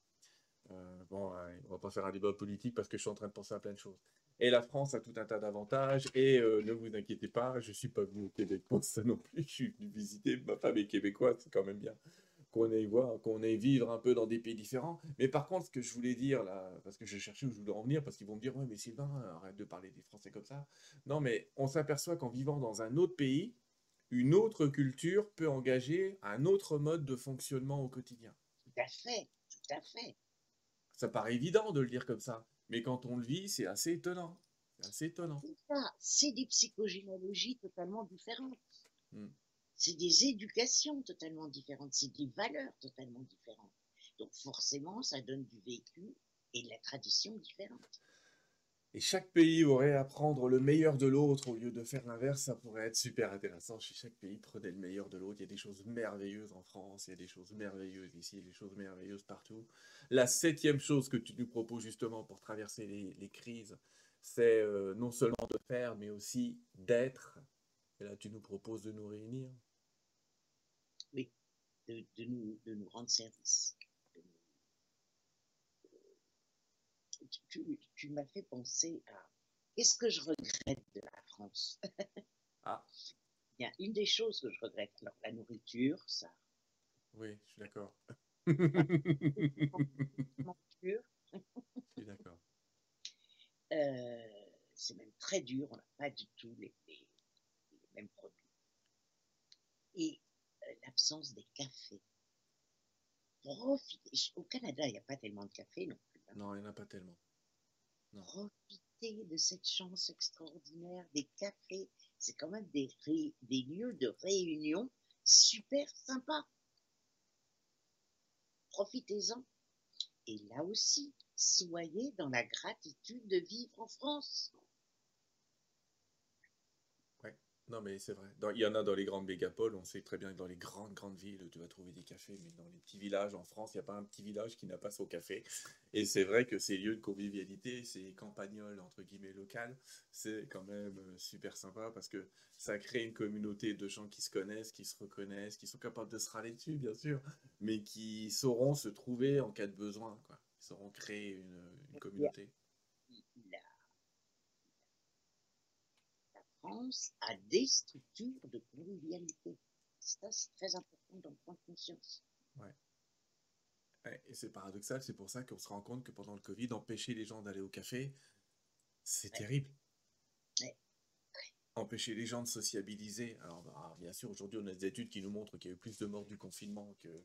S1: Euh, bon, on va pas faire un débat politique parce que je suis en train de penser à plein de choses. Et la France a tout un tas d'avantages. Et euh, ne vous inquiétez pas, je suis pas venu au Québec pour ça non plus. Je suis venu visiter. Ma femme est québécoise, c'est quand même bien qu'on aille voir, qu'on aille vivre un peu dans des pays différents. Mais par contre, ce que je voulais dire là, parce que j'ai cherché où je voulais en venir, parce qu'ils vont me dire, ouais, mais Sylvain, arrête de parler des Français comme ça. Non, mais on s'aperçoit qu'en vivant dans un autre pays, une autre culture peut engager un autre mode de fonctionnement au quotidien.
S2: Tout à fait, tout à fait.
S1: Ça paraît évident de le dire comme ça. Mais quand on le vit, c'est assez étonnant. C'est assez étonnant.
S2: C'est des psychogénéalogies totalement différentes. Hmm. C'est des éducations totalement différentes. C'est des valeurs totalement différentes. Donc forcément, ça donne du vécu et de la tradition différente
S1: et chaque pays aurait à prendre le meilleur de l'autre au lieu de faire l'inverse, ça pourrait être super intéressant. Si chaque pays prenait le meilleur de l'autre, il y a des choses merveilleuses en France, il y a des choses merveilleuses ici, il y a des choses merveilleuses partout. La septième chose que tu nous proposes justement pour traverser les, crises, c'est euh, non seulement de faire, mais aussi d'être. Et là, tu nous proposes de nous réunir.
S2: Oui, de, nous, de nous rendre service. Tu, m'as fait penser à qu'est-ce que je regrette de la France?
S1: Ah.
S2: Bien, une des choses que je regrette, alors la nourriture, ça.
S1: Oui, je suis d'accord.
S2: je
S1: suis d'accord.
S2: Euh, c'est même très dur, on n'a pas du tout les, mêmes produits. Et euh, l'absence des cafés. Profitez. Au Canada, il n'y a pas tellement de café non?
S1: Non, il n'y en a pas tellement.
S2: Profitez de cette chance extraordinaire des cafés. C'est quand même des, des lieux de réunion super sympas. Profitez-en. Et là aussi, soyez dans la gratitude de vivre en France.
S1: Non, mais c'est vrai. il y en a dans les grandes mégapoles. On sait très bien que dans les grandes, grandes villes, tu vas trouver des cafés. Mais dans les petits villages en France, il n'y a pas un petit village qui n'a pas son café. Et c'est vrai que ces lieux de convivialité, ces campagnols, entre guillemets, locales, c'est quand même euh, super sympa parce que ça crée une communauté de gens qui se connaissent, qui se reconnaissent, qui sont capables de se râler dessus, bien sûr, mais qui sauront se trouver en cas de besoin. Quoi. Ils sauront créer une, une communauté.
S2: A des structures de convivialité. Ça, c'est très important d'en prendre conscience.
S1: Ouais. Et c'est paradoxal, c'est pour ça qu'on se rend compte que pendant le Covid, empêcher les gens d'aller au café, c'est terrible. Ouais. Empêcher les gens de sociabiliser. Alors, bah, bien sûr, aujourd'hui, on a des études qui nous montrent qu'il y a eu plus de morts du confinement que,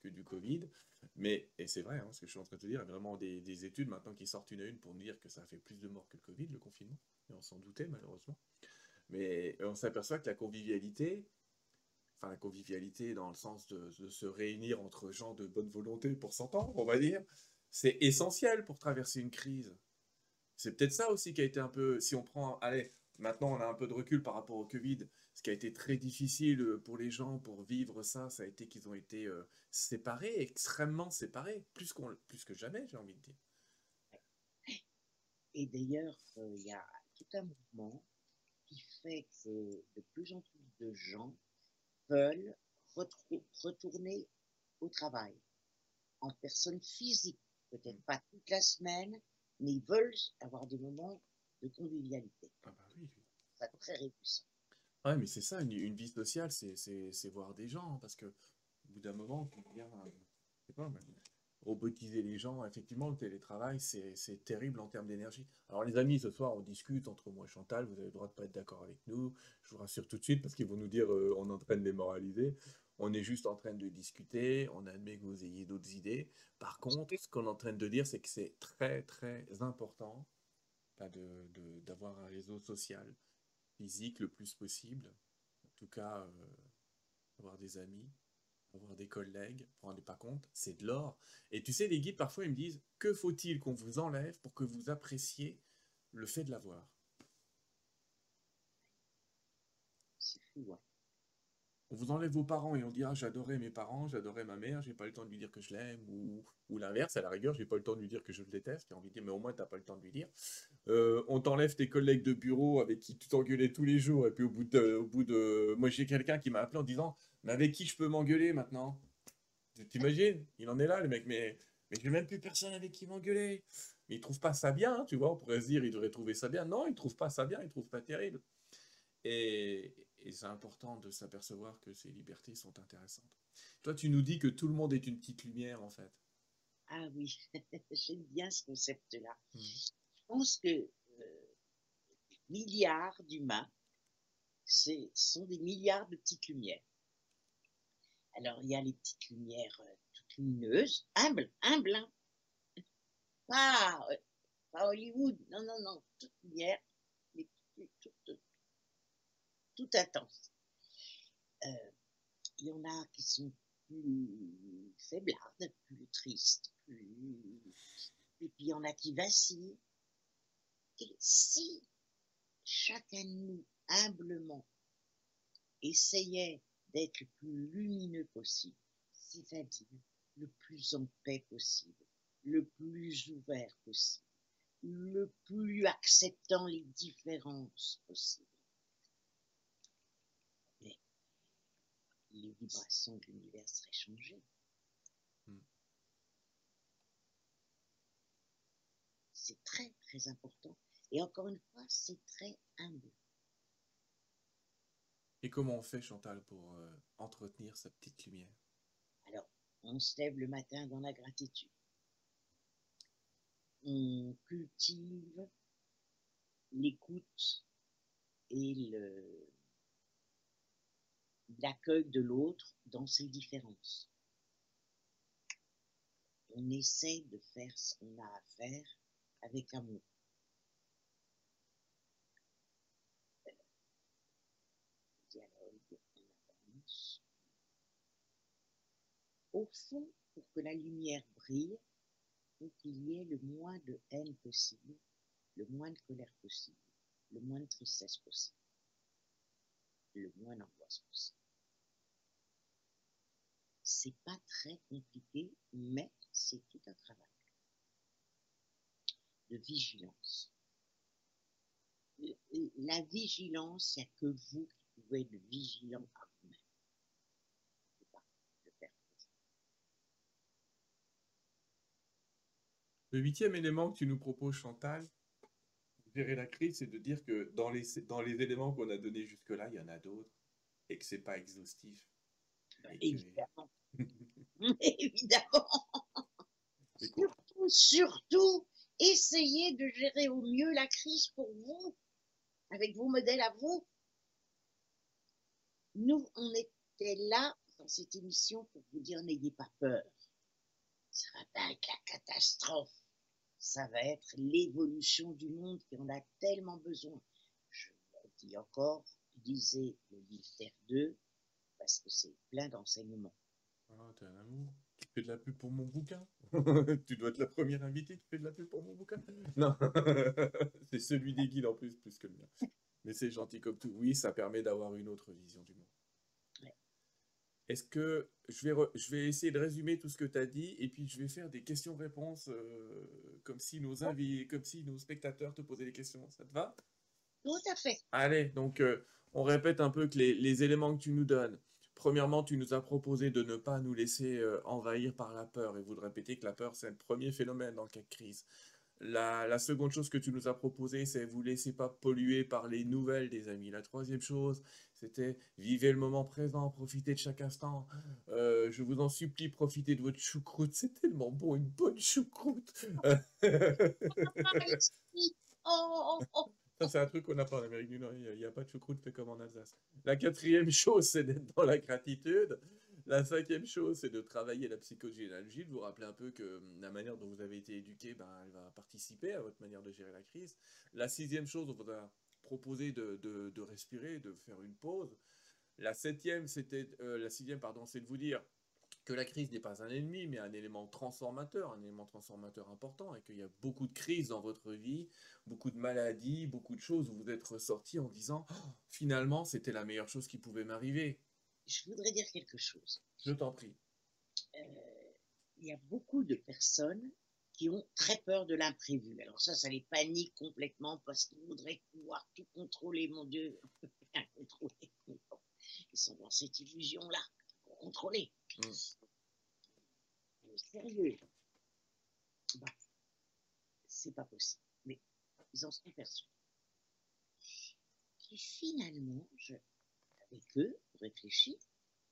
S1: que du Covid. Mais, et c'est vrai, hein, ce que je suis en train de te dire, il y a vraiment des, des, études maintenant qui sortent une à une pour nous dire que ça a fait plus de morts que le Covid, le confinement. Et on s'en doutait, malheureusement. Mais on s'aperçoit que la convivialité, enfin la convivialité dans le sens de, se réunir entre gens de bonne volonté pour s'entendre, on va dire, c'est essentiel pour traverser une crise. C'est peut-être ça aussi qui a été un peu, si on prend, allez, maintenant on a un peu de recul par rapport au Covid, ce qui a été très difficile pour les gens pour vivre ça, ça a été qu'ils ont été euh, séparés, extrêmement séparés, plus, qu'on, plus que jamais, j'ai envie de dire.
S2: Et d'ailleurs, euh, il y a tout un mouvement fait que de plus en plus de gens veulent retourner au travail en personne physique, peut-être pas toute la semaine, mais ils veulent avoir des moments de convivialité.
S1: Ah bah oui.
S2: C'est très répuissant.
S1: Ouais, mais c'est ça, une, vie sociale, c'est voir des gens, parce que au bout d'un moment, on vient, je sais pas, robotiser les gens. Effectivement, le télétravail, c'est terrible en termes d'énergie. Alors les amis, ce soir, on discute entre moi et Chantal, vous avez le droit de pas être d'accord avec nous. Je vous rassure tout de suite parce qu'ils vont nous dire euh, on est en train de les moraliser. On est juste en train de discuter, on admet que vous ayez d'autres idées. Par contre, ce qu'on est en train de dire, c'est que c'est très très important bah, d'avoir un réseau social physique le plus possible. En tout cas, euh, avoir des amis avoir des collègues, vous vous rendez pas compte, c'est de l'or. Et tu sais, les guides, parfois, ils me disent, que faut-il qu'on vous enlève pour que vous appréciez le fait de l'avoir?
S2: C'est fou, ouais.
S1: On vous enlève vos parents et on dit, ah, j'adorais mes parents, j'adorais ma mère, j'ai pas le temps de lui dire que je l'aime, ou, ou l'inverse, à la rigueur, j'ai pas le temps de lui dire que je le déteste, j'ai envie de dire, mais au moins, t'as pas le temps de lui dire. Euh, on t'enlève tes collègues de bureau avec qui tu t'engueulais tous les jours, et puis au bout de, au bout de... moi j'ai quelqu'un qui m'a appelé en disant, mais avec qui je peux m'engueuler maintenant? T'imagines? Il en est là, le mec, mais, mais j'ai même plus personne avec qui m'engueuler. Mais il trouve pas ça bien, tu vois, on pourrait se dire, il devrait trouver ça bien. Non, il trouve pas ça bien, il trouve pas terrible. Et, et c'est important de s'apercevoir que ces libertés sont intéressantes. Toi, tu nous dis que tout le monde est une petite lumière, en fait.
S2: Ah oui, j'aime bien ce concept-là.
S1: Hmm.
S2: Je pense que euh, milliards d'humains, c'est sont des milliards de petites lumières. Alors, il y a les petites lumières euh, toutes lumineuses, humbles, humbles, hein. Pas, euh, pas Hollywood, non, non, non, toutes lumières, mais toutes, toutes, toutes intenses. Euh, il y en a qui sont plus faiblardes, plus tristes, plus... Et puis il y en a qui vacillent. Et si chacun de nous, humblement, essayait d'être le plus lumineux possible, c'est-à-dire le plus en paix possible, le plus ouvert possible, le plus acceptant les différences possibles, mais les vibrations de l'univers seraient changées.
S1: Hmm.
S2: C'est très, très important. Et encore une fois, c'est très humble.
S1: Et comment on fait, Chantal, pour euh, entretenir sa petite lumière?
S2: Alors, on se lève le matin dans la gratitude. On cultive l'écoute et l'accueil de l'autre dans ses différences. On essaie de faire ce qu'on a à faire avec amour. dialogue, on avance. Au fond, pour que la lumière brille, il faut qu'il y ait le moins de haine possible, le moins de colère possible, le moins de tristesse possible, le moins d'angoisse possible. C'est pas très compliqué, mais c'est tout un travail de vigilance. La vigilance, il n'y a que vous qui pouvez être vigilant vous-même. Vous pouvez pas le faire pour vous.
S1: Le huitième élément que tu nous proposes, Chantal, gérer la crise, c'est de dire que dans les, dans les éléments qu'on a donnés jusque-là, il y en a d'autres et que c'est pas exhaustif. Que-
S2: Évidemment. Évidemment. Surtout, surtout, essayez de gérer au mieux la crise pour vous, avec vos modèles à vous. Nous, on était là dans cette émission pour vous dire n'ayez pas peur. Ça va pas être la catastrophe. Ça va être l'évolution du monde qui en a tellement besoin. Je le dis encore, lisez le livre Terre 2 parce que c'est plein d'enseignements.
S1: Ah, t'es un amour. Tu fais de la pub pour mon bouquin? Tu dois être la première invitée qui fait de la pub pour mon bouquin? Non, c'est celui des guides en plus, plus que le mien. Mais c'est gentil comme tout. Oui, ça permet d'avoir une autre vision du monde. Est-ce que je vais, re- je vais essayer de résumer tout ce que tu as dit et puis je vais faire des questions-réponses euh, comme, si nos invi- comme si nos spectateurs te posaient des questions. Ça te va?
S2: Tout à fait.
S1: Allez, donc euh, on répète un peu que les, les éléments que tu nous donnes. Premièrement, tu nous as proposé de ne pas nous laisser euh, envahir par la peur et vous de répéter que la peur, c'est le premier phénomène dans le cas de crise. La, la seconde chose que tu nous as proposé, c'est vous laissez pas polluer par les nouvelles des amis. La troisième chose, c'était vivez le moment présent, profitez de chaque instant. Euh, je vous en supplie, profitez de votre choucroute. C'est tellement bon, une bonne choucroute.
S2: Oh, oh, oh.
S1: Ça, c'est un truc qu'on n'a pas en Amérique du Nord. Il n'y a, pas de choucroute fait comme en Alsace. La quatrième chose, c'est d'être dans la gratitude. La cinquième chose, c'est de travailler la psychogénéalogie, de vous rappeler un peu que hum, la manière dont vous avez été éduqué, ben, elle va participer à votre manière de gérer la crise. La sixième chose, on vous a proposé de, respirer, de faire une pause. La septième, c'était, euh, la sixième, pardon, c'est de vous dire, que la crise n'est pas un ennemi, mais un élément transformateur, un élément transformateur important, et qu'il y a beaucoup de crises dans votre vie, beaucoup de maladies, beaucoup de choses où vous êtes ressorti en disant oh, finalement c'était la meilleure chose qui pouvait m'arriver.
S2: Je voudrais dire quelque chose.
S1: Je t'en prie.
S2: Euh, il y a beaucoup de personnes qui ont très peur de l'imprévu. Alors ça, ça les panique complètement parce qu'ils voudraient pouvoir tout contrôler, mon Dieu, rien contrôler. Ils sont dans cette illusion-là, contrôler. Mm. Sérieux, bah, c'est pas possible. Mais ils en sont persuadés. Et finalement, je, avec eux, réfléchis,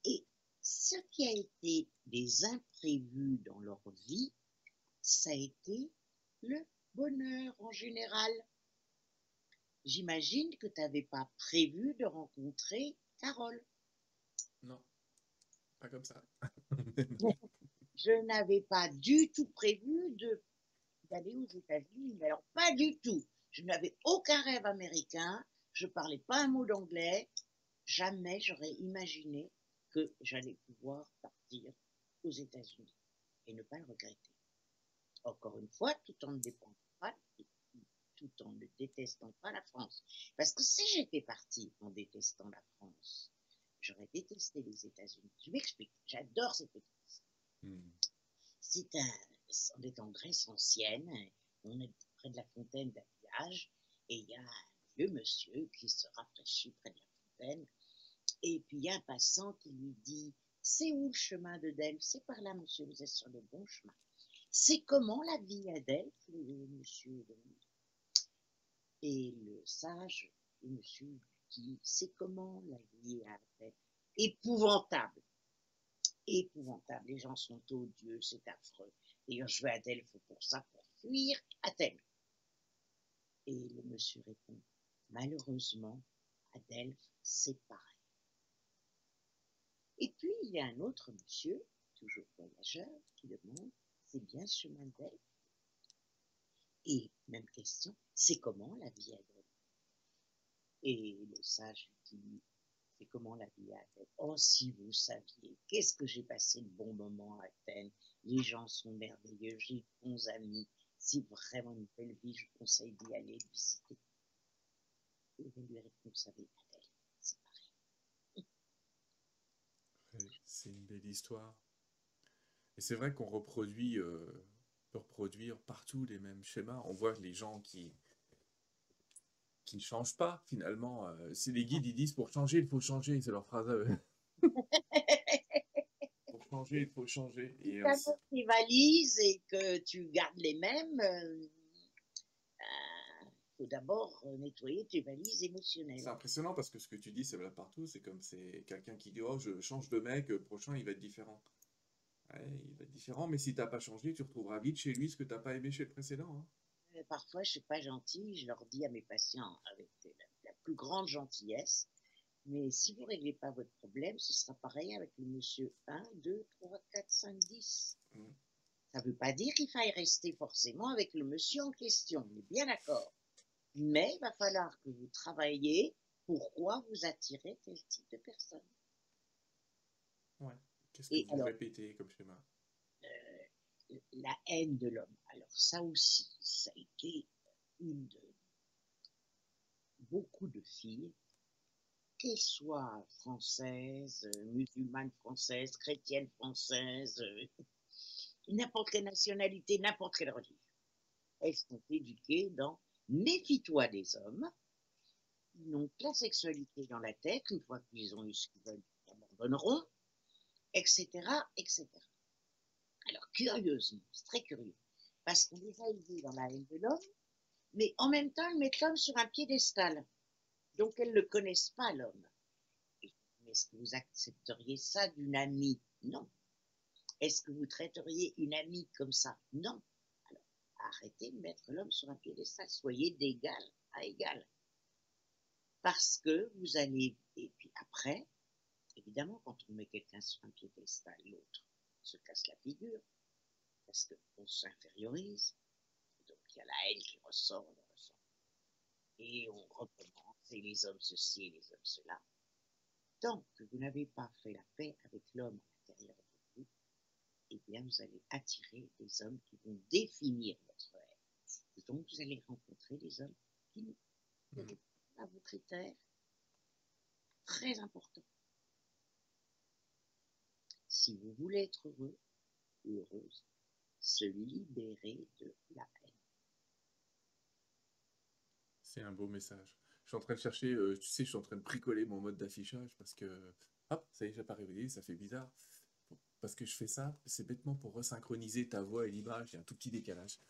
S2: et ce qui a été des imprévus dans leur vie, ça a été le bonheur en général. J'imagine que tu n'avais pas prévu de rencontrer Carole.
S1: Non, pas comme ça.
S2: je n'avais pas du tout prévu d'aller aux États-Unis, mais alors pas du tout. Je n'avais aucun rêve américain, je parlais pas un mot d'anglais. Jamais j'aurais imaginé que j'allais pouvoir partir aux États-Unis et ne pas le regretter encore une fois, tout en ne dépendant pas, tout en ne détestant pas la France. Parce que si j'étais partie en détestant la France, j'aurais détesté les États-Unis. Je m'explique, j'adore ces petites hmm. C'est un, on est en Grèce ancienne, on est près de la fontaine d'habillage, et il y a un vieux monsieur qui se rafraîchit près de la fontaine, et puis un passant qui lui dit C'est où le chemin de Delphes? C'est par là, monsieur, vous êtes sur le bon chemin. C'est comment la vie à Delphes, monsieur Et le sage, le monsieur dit, c'est comment la vie à Delphes? Épouvantable. Épouvantable. Les gens sont odieux, c'est affreux. D'ailleurs, je vais à Delphes pour ça, pour fuir Athènes. Et le monsieur répond, malheureusement, à Delphes, c'est pareil. Et puis, il y a un autre monsieur, toujours voyageur, qui demande, c'est bien ce chemin d'elle. Et même question, c'est comment la vie à Et le sage dit, c'est comment la vie à Oh, si vous saviez, qu'est-ce que j'ai passé de bons moments à Athènes. Les gens sont merveilleux, j'ai de bons amis. C'est vraiment une belle vie, je conseille d'y aller, de visiter. Et lui répond, vous savez, Athènes, c'est pareil.
S1: C'est une belle histoire. Et c'est vrai qu'on reproduit, euh, peut reproduire partout les mêmes schémas. On voit les gens qui, qui ne changent pas finalement. Euh, si les guides ils disent pour changer, il faut changer, c'est leur phrase à eux. pour changer, il faut changer.
S2: Et Quand tu rivalises et que tu gardes les mêmes, euh, faut d'abord nettoyer tes valises émotionnelles.
S1: C'est impressionnant parce que ce que tu dis, c'est là partout. C'est comme c'est quelqu'un qui dit Oh, je change de mec, le prochain il va être différent il va être différent, mais si tu n'as pas changé, tu retrouveras vite chez lui ce que tu n'as pas aimé chez le précédent. Hein.
S2: Euh, parfois, je ne suis pas gentille, je leur dis à mes patients avec la, plus grande gentillesse, mais si vous ne réglez pas votre problème, ce sera pareil avec le monsieur 1, 2, 3, 4, 5, 10. Ça ne veut pas dire qu'il faille rester forcément avec le monsieur en question, on est bien d'accord. Mais il va falloir que vous travailliez pourquoi vous attirez tel type de personne.
S1: Ouais. Qu'est-ce que vous répétez comme schéma?
S2: euh, La haine de l'homme. Alors ça aussi, ça a été une de beaucoup de filles, qu'elles soient françaises, musulmanes françaises, chrétiennes françaises, euh, n'importe quelle nationalité, n'importe quelle religion. Elles sont éduquées dans méfie-toi des hommes. Ils n'ont que la sexualité dans la tête. Une fois qu'ils ont eu ce qu'ils veulent, ils abandonneront etc., etc. Alors, curieusement, c'est très curieux, parce qu'on les a élevés dans la haine de l'homme, mais en même temps, ils mettent l'homme sur un piédestal. Donc, elles ne connaissent pas l'homme. Est-ce que vous accepteriez ça d'une amie? Non. Est-ce que vous traiteriez une amie comme ça? Non. Arrêtez de mettre l'homme sur un piédestal. Soyez d'égal à égal. Parce que vous allez, et puis après, Évidemment, quand on met quelqu'un sur un piédestal, l'autre se casse la figure, parce qu'on s'infériorise. Donc il y a la haine qui ressort, on ressent. Et on recommence, et les hommes ceci et les hommes cela. Tant que vous n'avez pas fait la paix avec l'homme à l'intérieur de eh bien, vous allez attirer des hommes qui vont définir votre être. Donc, vous allez rencontrer des hommes qui mmh. pas vos critères. Très important. Si vous voulez être heureux ou heureuse, se libérer de la haine.
S1: C'est un beau message. Je suis en train de chercher, euh, tu sais, je suis en train de bricoler mon mode d'affichage parce que, hop, ça y est, j'ai pas réveillé, ça fait bizarre parce que je fais ça, c'est bêtement pour resynchroniser ta voix et l'image. Il y a un tout petit décalage.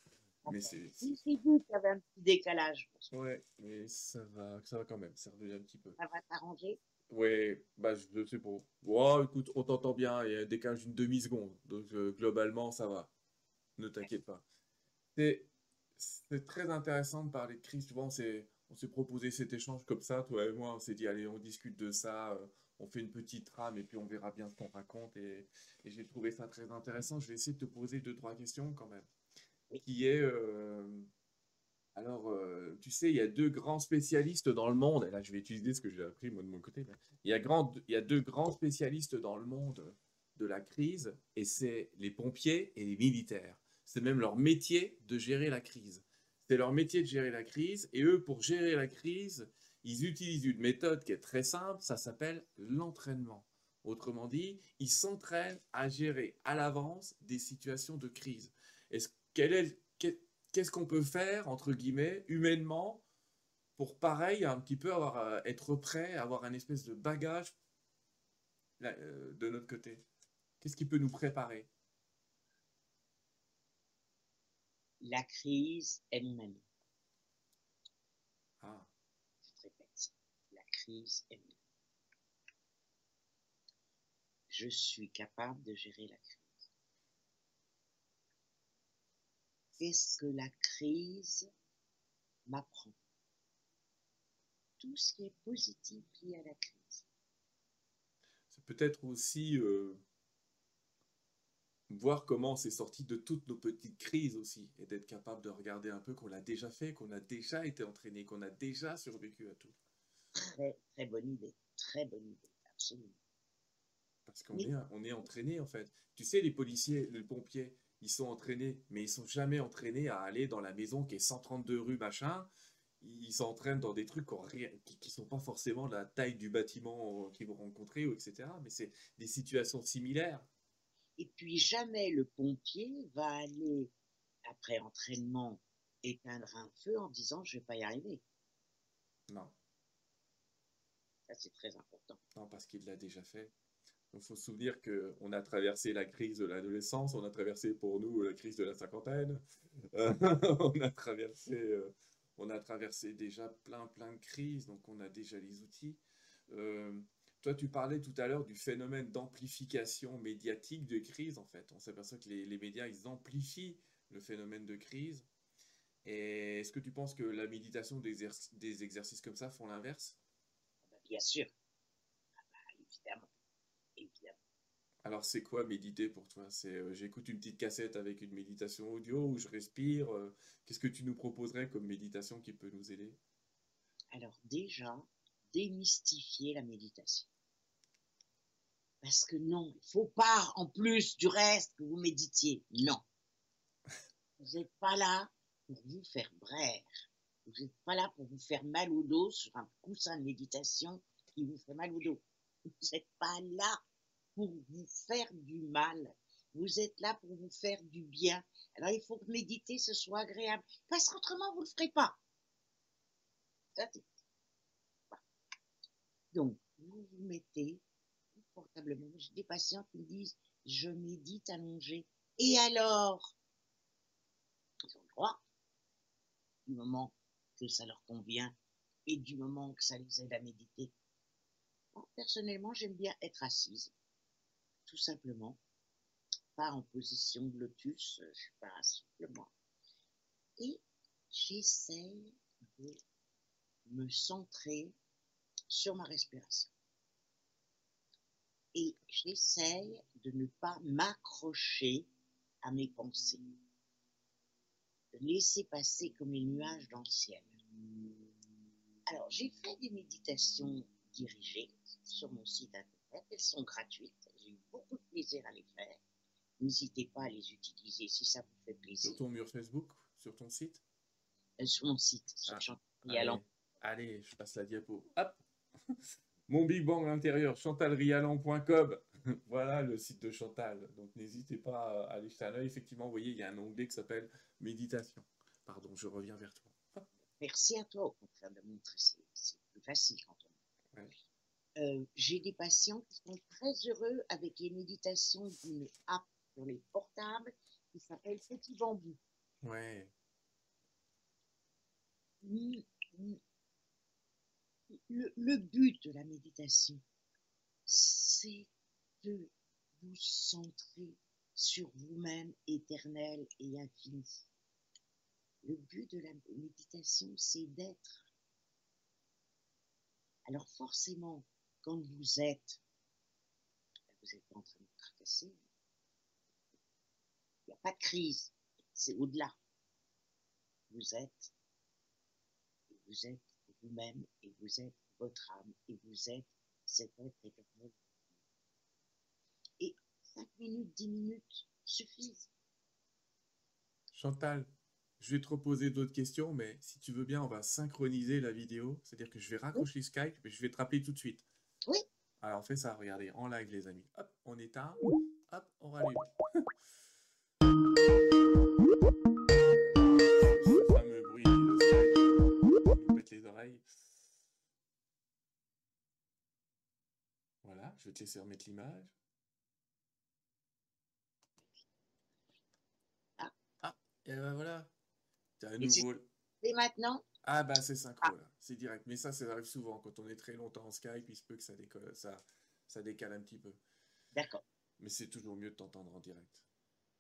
S2: Mais c'est. C'est vous qui avez un petit décalage.
S1: Ouais, mais ça va, ça va quand même. Ça revient un petit peu.
S2: Ça va t'arranger?
S1: Ouais, bah je sais pas. Oh, écoute, on t'entend bien. Il y a un décalage d'une demi-seconde. Donc euh, globalement, ça va. Ne t'inquiète pas. C'est très intéressant de parler de crise. Tu vois, on s'est proposé cet échange comme ça, toi et moi. On s'est dit, allez, on discute de ça. On fait une petite trame et puis on verra bien ce qu'on raconte. Et, j'ai trouvé ça très intéressant. Je vais essayer de te poser deux, trois questions quand même. Qui est, euh, alors, euh, tu sais, il y a deux grands spécialistes dans le monde. Et là, je vais utiliser ce que j'ai appris moi de mon côté. Il y, a grand, il y a deux grands spécialistes dans le monde de la crise, et c'est les pompiers et les militaires. C'est même leur métier de gérer la crise. C'est leur métier de gérer la crise, et eux, pour gérer la crise, ils utilisent une méthode qui est très simple, ça s'appelle l'entraînement. Autrement dit, ils s'entraînent à gérer à l'avance des situations de crise. Qu'est-ce qu'on peut faire, entre guillemets, humainement, pour pareil, un petit peu avoir, euh, être prêt, avoir un espèce de bagage euh, de notre côté? Qu'est-ce qui peut nous préparer?
S2: La crise est mon ami.
S1: Ah
S2: Je suis capable de gérer la crise. Qu'est-ce que la crise m'apprend Tout ce qui est positif lié à la crise?
S1: C'est peut-être aussi euh, voir comment c'est sorti de toutes nos petites crises aussi, et d'être capable de regarder un peu qu'on l'a déjà fait, qu'on a déjà été entraîné, qu'on a déjà survécu à tout
S2: très, très bonne idée. Très bonne idée, absolument.
S1: Parce qu'on est, on est entraîné, en fait. Tu sais, les policiers, les pompiers, ils sont entraînés, mais ils sont jamais entraînés à aller dans la maison qui est 132 rue machin. Ils s'entraînent dans des trucs qui ne sont pas forcément la taille du bâtiment qu'ils vont rencontrer, etc. Mais c'est des situations similaires.
S2: Et puis jamais le pompier va aller, après entraînement, éteindre un feu en disant je vais pas y arriver.
S1: Non
S2: c'est très important.
S1: Non, parce qu'il l'a déjà fait. Il faut se souvenir qu'on a traversé la crise de l'adolescence, on a traversé pour nous la crise de la cinquantaine, on, a traversé, euh, on a traversé déjà plein, plein de crises, donc on a déjà les outils. Euh, toi, tu parlais tout à l'heure du phénomène d'amplification médiatique de crise, en fait. On s'aperçoit que les, les, médias, ils amplifient le phénomène de crise. Et est-ce que tu penses que la méditation des, des exercices comme ça font l'inverse?
S2: Bien sûr. Ah bah, évidemment.
S1: Alors, c'est quoi méditer pour toi? C'est euh, j'écoute une petite cassette avec une méditation audio ou je respire. Euh, qu'est-ce que tu nous proposerais comme méditation qui peut nous aider?
S2: Alors, déjà, démystifier la méditation. Parce que non, il ne faut pas, en plus du reste, que vous méditiez. Non. Vous n'êtes pas là pour vous faire braire. Vous n'êtes pas là pour vous faire mal au dos sur un coussin de méditation qui vous fait mal au dos. Vous n'êtes pas là pour vous faire du mal. Vous êtes là pour vous faire du bien. Alors il faut que méditer, ce soit agréable. Parce qu'autrement, vous ne le ferez pas. Donc, vous vous mettez confortablement. J'ai des patients qui me disent, je médite allongé. Et alors? Ils ont le droit. Du moment ça leur convient et du moment que ça les aide à méditer. personnellement, j'aime bien être assise, tout simplement, pas en position de lotus, je suis pas simplement. Et j'essaye de me centrer sur ma respiration. Et j'essaye de ne pas m'accrocher à mes pensées, laisser passer comme les nuages dans le ciel. Alors, j'ai fait des méditations dirigées sur mon site internet. Elles sont gratuites. J'ai eu beaucoup de plaisir à les faire. n'hésitez pas à les utiliser si ça vous fait plaisir.
S1: Sur ton mur Facebook, sur ton site?
S2: Euh, sur mon site, sur
S1: Ah,
S2: Chantal
S1: Allez,
S2: Rialan.
S1: allez, je passe la diapo. Hop Mon Big Bang à l'intérieur, chantalrialan.com. voilà le site de Chantal. Donc n'hésitez pas à aller jeter un œil. Effectivement, vous voyez, il y a un onglet qui s'appelle Méditation. Pardon, je reviens vers toi.
S2: Merci à toi, au contraire, de montrer. C'est plus facile quand on.
S1: Ouais.
S2: Euh, J'ai des patients qui sont très heureux avec les méditations d'une app sur les portables qui s'appelle Petit Bambou.
S1: Ouais.
S2: Le, le but de la méditation, c'est de vous centrer sur vous-même éternel et infini. Le but de la méditation, c'est d'être. Alors forcément, quand vous êtes, vous n'êtes pas en train de vous tracasser, il n'y a pas de crise, c'est au-delà. Vous êtes, vous êtes vous-même, et vous êtes votre âme, et vous êtes cet être éternel. Et 5 minutes, 10 minutes suffisent.
S1: Chantal, je vais te reposer d'autres questions, mais si tu veux bien, on va synchroniser la vidéo. C'est-à-dire que je vais raccrocher Skype, mais je vais te rappeler tout de suite.
S2: Oui.
S1: Alors on fait ça, regardez, en live les amis. Hop, on éteint, hop, on rallume. Ce fameux bruit de Skype pète les oreilles. Voilà, je vais te laisser remettre l'image.
S2: Ah.
S1: Ah, et ben voilà. T'as
S2: c'est-
S1: nouveau.
S2: Et maintenant,
S1: Ah bah c'est synchro là, c'est direct. Mais ça, ça arrive souvent quand on est très longtemps en Skype, il se peut que ça décolle, ça, ça décale un petit peu.
S2: d'accord.
S1: Mais c'est toujours mieux de t'entendre en direct.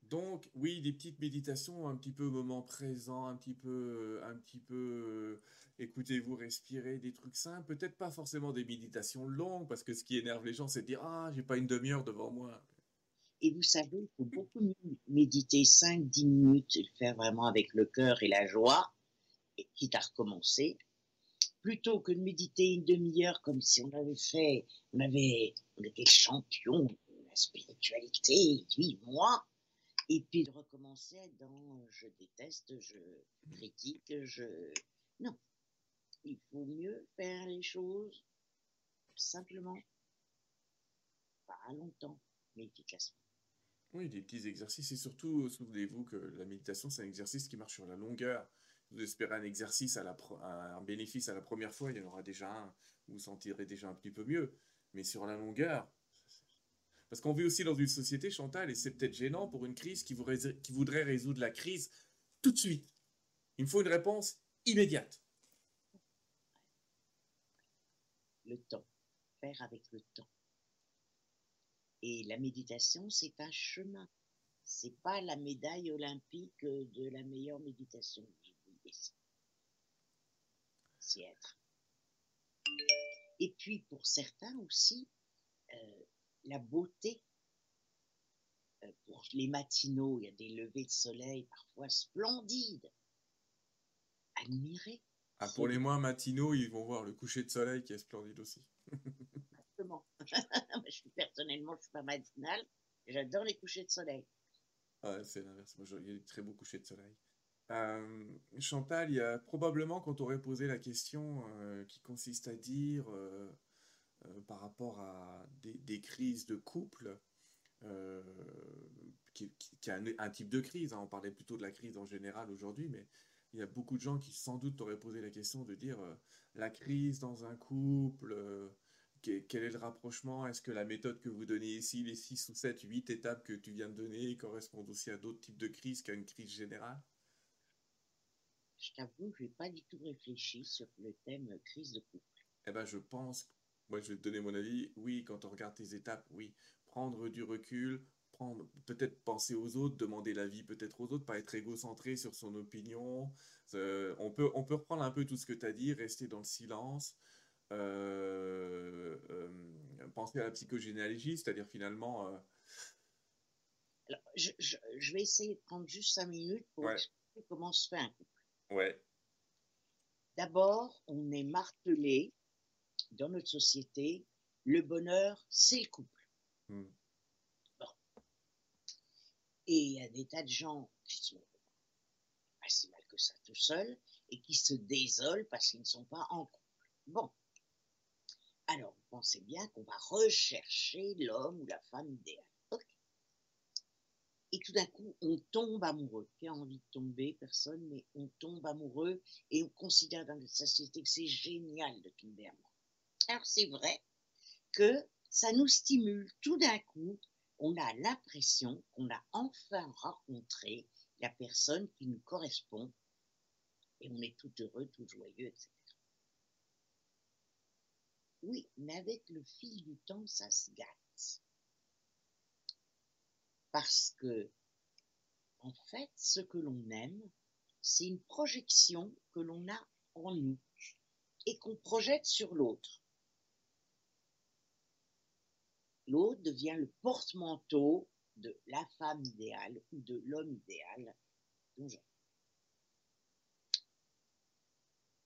S1: Donc oui, des petites méditations, un petit peu moment présent, un petit peu, euh, un petit peu, euh, écoutez-vous respirer, des trucs simples. Peut-être pas forcément des méditations longues, parce que ce qui énerve les gens, c'est de dire ah j'ai pas une demi-heure devant moi.
S2: Et vous savez, il faut beaucoup mieux méditer 5-10 minutes et le faire vraiment avec le cœur et la joie, et quitte à recommencer, plutôt que de méditer une demi-heure comme si on avait fait, on avait, on était champion de la spiritualité, oui, moi, et puis de recommencer dans je déteste, je critique, je. Non. Il faut mieux faire les choses simplement, pas longtemps, mais efficacement.
S1: Oui, des petits exercices. Et surtout, souvenez-vous que la méditation, c'est un exercice qui marche sur la longueur. Vous espérez un exercice, à la un bénéfice à la première fois, il y en aura déjà un. Vous vous sentirez déjà un petit peu mieux. Mais sur la longueur. Parce qu'on vit aussi dans une société, Chantal, et c'est peut-être gênant pour une crise qui voudrait résoudre la crise tout de suite. Il me faut une réponse immédiate.
S2: le temps, faire avec le temps. Et la méditation, c'est un chemin. C'est pas la médaille olympique de la meilleure méditation. C'est être. Et puis pour certains aussi, euh, la beauté. Euh, pour les matinaux, il y a des levées de soleil parfois splendides. Admirer.
S1: Ah, pour les moins matinaux, ils vont voir le coucher de soleil qui est splendide aussi.
S2: Personnellement, je suis pas matinale. J'adore les couchers de soleil.
S1: C'est l'inverse. Il y a des très beaux couchers de soleil. Euh, Chantal, il y a probablement quand on aurait posé la question euh, qui consiste à dire euh, par rapport à des, crises de couple, qui, qui- qui est un, type de crise, hein, on parlait plutôt de la crise en général aujourd'hui, mais il y a beaucoup de gens qui sans doute t'auraient posé la question de dire la crise dans un couple, quel est le rapprochement? Est-ce que la méthode que vous donnez ici, les 6 ou 7, 8 étapes que tu viens de donner, correspondent aussi à d'autres types de crises qu'à une crise générale?
S2: Je t'avoue, je n'ai pas du tout réfléchi sur le thème euh, crise de couple.
S1: Eh ben, je pense, moi je vais te donner mon avis, oui, quand on regarde tes étapes, oui, prendre du recul, prendre, peut-être penser aux autres, demander l'avis peut-être aux autres, pas être égocentré sur son opinion. Euh, on peut, on peut reprendre un peu tout ce que tu as dit, rester dans le silence, penser à la psychogénéalogie, c'est-à-dire finalement, euh,
S2: Alors, je, je- je vais essayer de prendre juste cinq minutes pour
S1: Ouais.
S2: expliquer comment se fait un couple.
S1: ouais,
S2: D'abord, on est martelé dans notre société, le bonheur, c'est le couple.
S1: hmm,
S2: Et il y a des tas de gens qui sont pas si mal que ça tout seuls et qui se désolent parce qu'ils ne sont pas en couple. Bon. Alors, vous pensez bien qu'on va rechercher l'homme ou la femme idéale. Et tout d'un coup, on tombe amoureux. Qui a envie de tomber? Personne, mais on tombe amoureux et on considère dans la société que c'est génial de tomber amoureux. Alors, c'est vrai que ça nous stimule. Tout d'un coup, on a l'impression qu'on a enfin rencontré la personne qui nous correspond et on est tout heureux, tout joyeux, etc. Oui, mais avec le fil du temps, ça se gâte. Parce que, en fait, ce que l'on aime, c'est une projection que l'on a en nous et qu'on projette sur l'autre. L'autre devient le porte-manteau de la femme idéale ou de l'homme idéal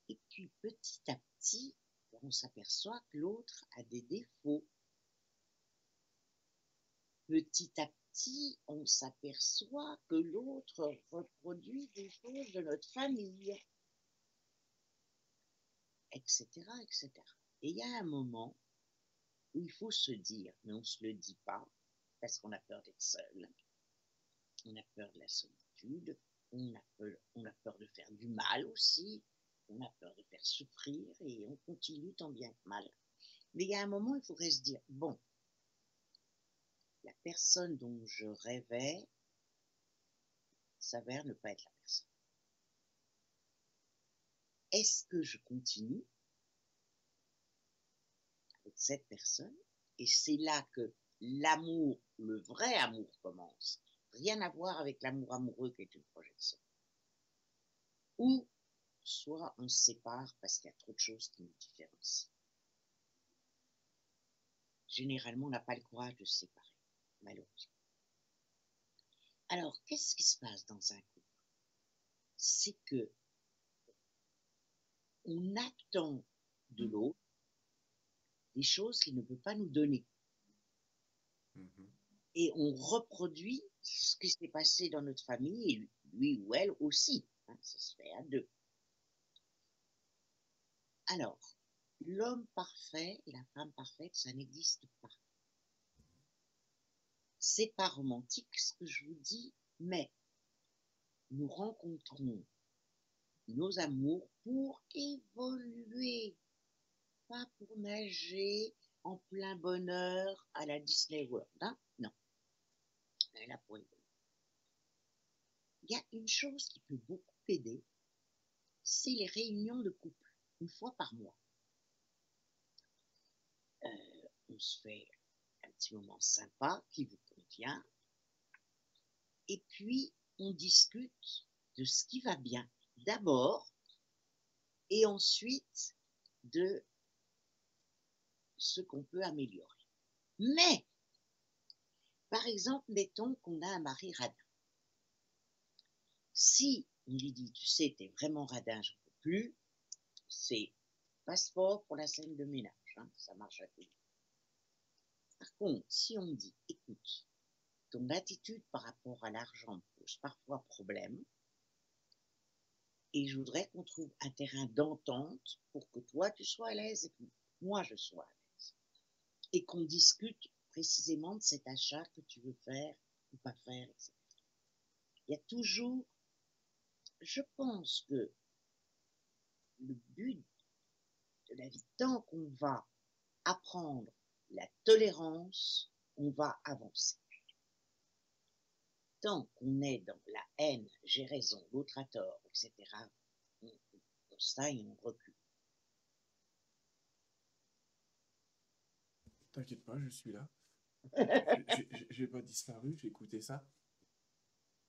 S2: Et puis petit à petit, on s'aperçoit que l'autre a des défauts. Petit à petit, on s'aperçoit que l'autre reproduit des choses de notre famille, etc., etc. Et il y a un moment où il faut se dire, mais on ne se le dit pas, parce qu'on a peur d'être seul, on a peur de la solitude, on a, peur, on a peur de faire du mal aussi, on a peur de faire souffrir et on continue tant bien que mal. Mais il y a un moment, il faudrait se dire, bon, la personne dont je rêvais s'avère ne pas être la personne. Est-ce que je continue avec cette personne Et c'est là que l'amour, le vrai amour commence. Rien à voir avec l'amour amoureux qui est une projection. Ou soit on se sépare parce qu'il y a trop de choses qui nous différencient. Généralement, on n'a pas le courage de se séparer, malheureusement. Alors, qu'est-ce qui se passe dans un couple? C'est que on attend de l'autre des choses qu'il ne peut pas nous donner. Mm-hmm. Et on reproduit ce qui s'est passé dans notre famille, et lui ou elle aussi. Hein, ça se fait à deux. Alors, l'homme parfait et la femme parfaite, ça n'existe pas. C'est pas romantique ce que je vous dis, mais nous rencontrons nos amours pour évoluer, pas pour nager en plein bonheur à la Disney World. Hein non. Là pour évoluer. Il y a une chose qui peut beaucoup aider, c'est les réunions de couple une fois par mois. Euh, on se fait un petit moment sympa qui vous convient. Et puis, on discute de ce qui va bien d'abord et ensuite de ce qu'on peut améliorer. Mais, par exemple, mettons qu'on a un mari radin. Si on lui dit, tu sais, t'es vraiment radin, j'en peux plus, c'est passeport pour la scène de ménage. Hein, ça marche à tout. Par contre, si on dit, écoute, ton attitude par rapport à l'argent pose parfois problème, et je voudrais qu'on trouve un terrain d'entente pour que toi tu sois à l'aise et que moi je sois à l'aise. Et qu'on discute précisément de cet achat que tu veux faire ou pas faire, etc. Il y a toujours, je pense que le but de la vie, tant qu'on va apprendre la tolérance, on va avancer. Tant qu'on est dans la haine, j'ai raison, l'autre a tort, etc., on, on stagne, on recule.
S1: T'inquiète pas, je suis là. J'ai pas disparu, j'ai écouté ça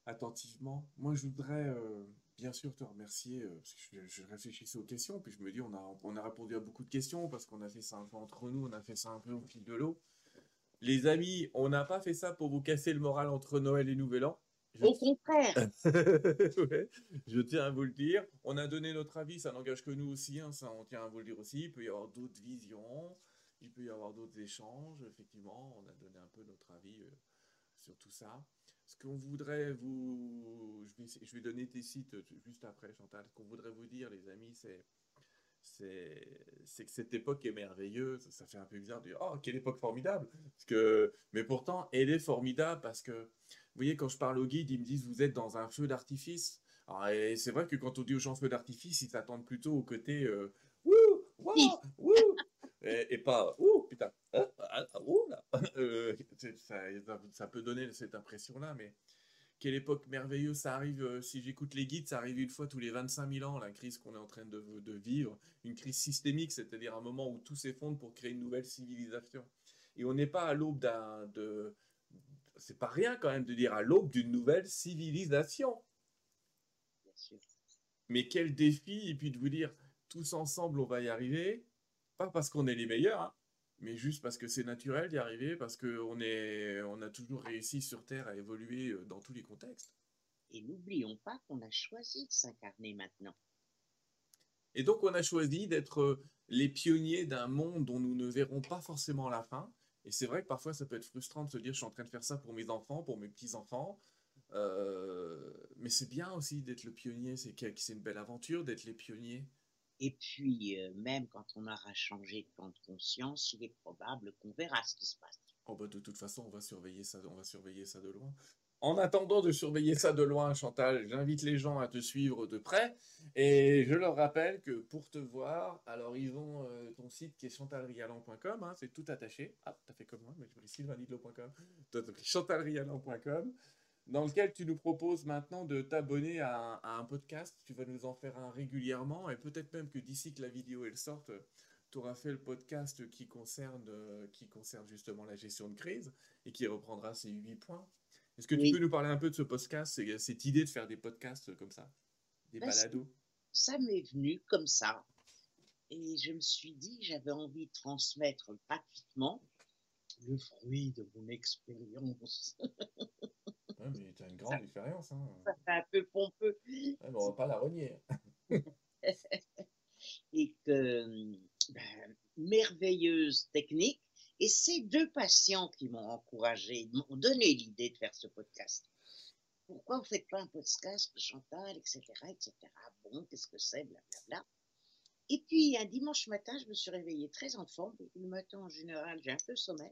S1: attentivement. Moi, je voudrais euh, bien sûr te remercier, euh, parce que je, réfléchissais aux questions, puis je me dis, on a, on a répondu à beaucoup de questions, parce qu'on a fait ça un peu entre nous, on a fait ça un peu au fil de l'eau. Les amis, on n'a pas fait ça pour vous casser le moral entre Noël et Nouvel An.
S2: Au contraire.
S1: je tiens à vous le dire. On a donné notre avis, ça n'engage que nous aussi, hein, ça on tient à vous le dire aussi. Il peut y avoir d'autres visions, il peut y avoir d'autres échanges. Effectivement, on a donné un peu notre avis euh, sur tout ça. Ce qu'on voudrait vous, je vais, je vais donner tes sites juste après, Chantal. Ce qu'on voudrait vous dire, les amis, c'est c'est que cette époque est merveilleuse. Ça fait un peu bizarre de dire Oh, quelle époque formidable parce que, Mais pourtant, elle est formidable parce que, vous voyez, quand je parle aux guides, ils me disent Vous êtes dans un feu d'artifice. Et c'est vrai que quand on dit aux gens feu d'artifice, ils s'attendent plutôt au côté euh, Wouh Wouh Wouh et, pas Ouh Putain hein, ah, ah, Ouh là euh, ça, ça, peut donner cette impression-là, mais quelle époque merveilleuse, ça arrive, euh, si j'écoute les guides, ça arrive une fois tous les 25 000 ans, la crise qu'on est en train de, vivre, une crise systémique, c'est-à-dire un moment où tout s'effondre pour créer une nouvelle civilisation. Et on n'est pas à l'aube d'un... De, c'est pas rien quand même de dire à l'aube d'une nouvelle civilisation. Mais quel défi, et puis de vous dire, tous ensemble, on va y arriver, pas parce qu'on est les meilleurs, hein, mais juste parce que c'est naturel d'y arriver, parce qu'on on a toujours réussi sur Terre à évoluer euh, dans tous les contextes.
S2: Et n'oublions pas qu'on a choisi de s'incarner maintenant.
S1: Et donc on a choisi d'être euh, les pionniers d'un monde dont nous ne verrons pas forcément la fin. Et c'est vrai que parfois ça peut être frustrant de se dire je suis en train de faire ça pour mes enfants, pour mes petits-enfants. Euh, mais c'est bien aussi d'être le pionnier, c'est une belle aventure d'être les pionniers.
S2: Et puis, euh, même quand on aura changé de camp de conscience, il est probable qu'on verra ce qui se passe.
S1: Oh bah de toute façon, on va surveiller ça, on va surveiller ça de loin. En attendant de surveiller ça de loin, Chantal, j'invite les gens à te suivre de près. Et je leur rappelle que pour te voir, alors ils ont euh, ton site qui est chantalrialan.com, hein, c'est tout attaché. Ah, t'as fait comme moi, mais je sylvanidlo.com. chantalrialan.com dans lequel tu nous proposes maintenant de t'abonner à, un podcast. Tu vas nous en faire un régulièrement et peut-être même que d'ici que la vidéo elle sorte, tu auras fait le podcast qui concerne, qui concerne justement la gestion de crise et qui reprendra ces huit points. Est-ce que tu peux nous parler un peu de ce podcast, cette idée de faire des podcasts comme ça, des ben, balados?
S2: Ça m'est venu comme ça. Et je me suis dit, j'avais envie de transmettre gratuitement le fruit de mon expérience.
S1: mais tu as une grande expérience. Hein.
S2: Ça fait un peu pompeux.
S1: on va pas la renier.
S2: et que, ben, merveilleuse technique. Et ces deux patients qui m'ont encouragé, m'ont donné l'idée de faire ce podcast. Pourquoi vous ne faites pas un podcast, Chantal, etc., etc. Bon, qu'est-ce que c'est, blablabla. Et puis, un dimanche matin, je me suis réveillée très en forme. Le matin, en général, j'ai un peu sommeil.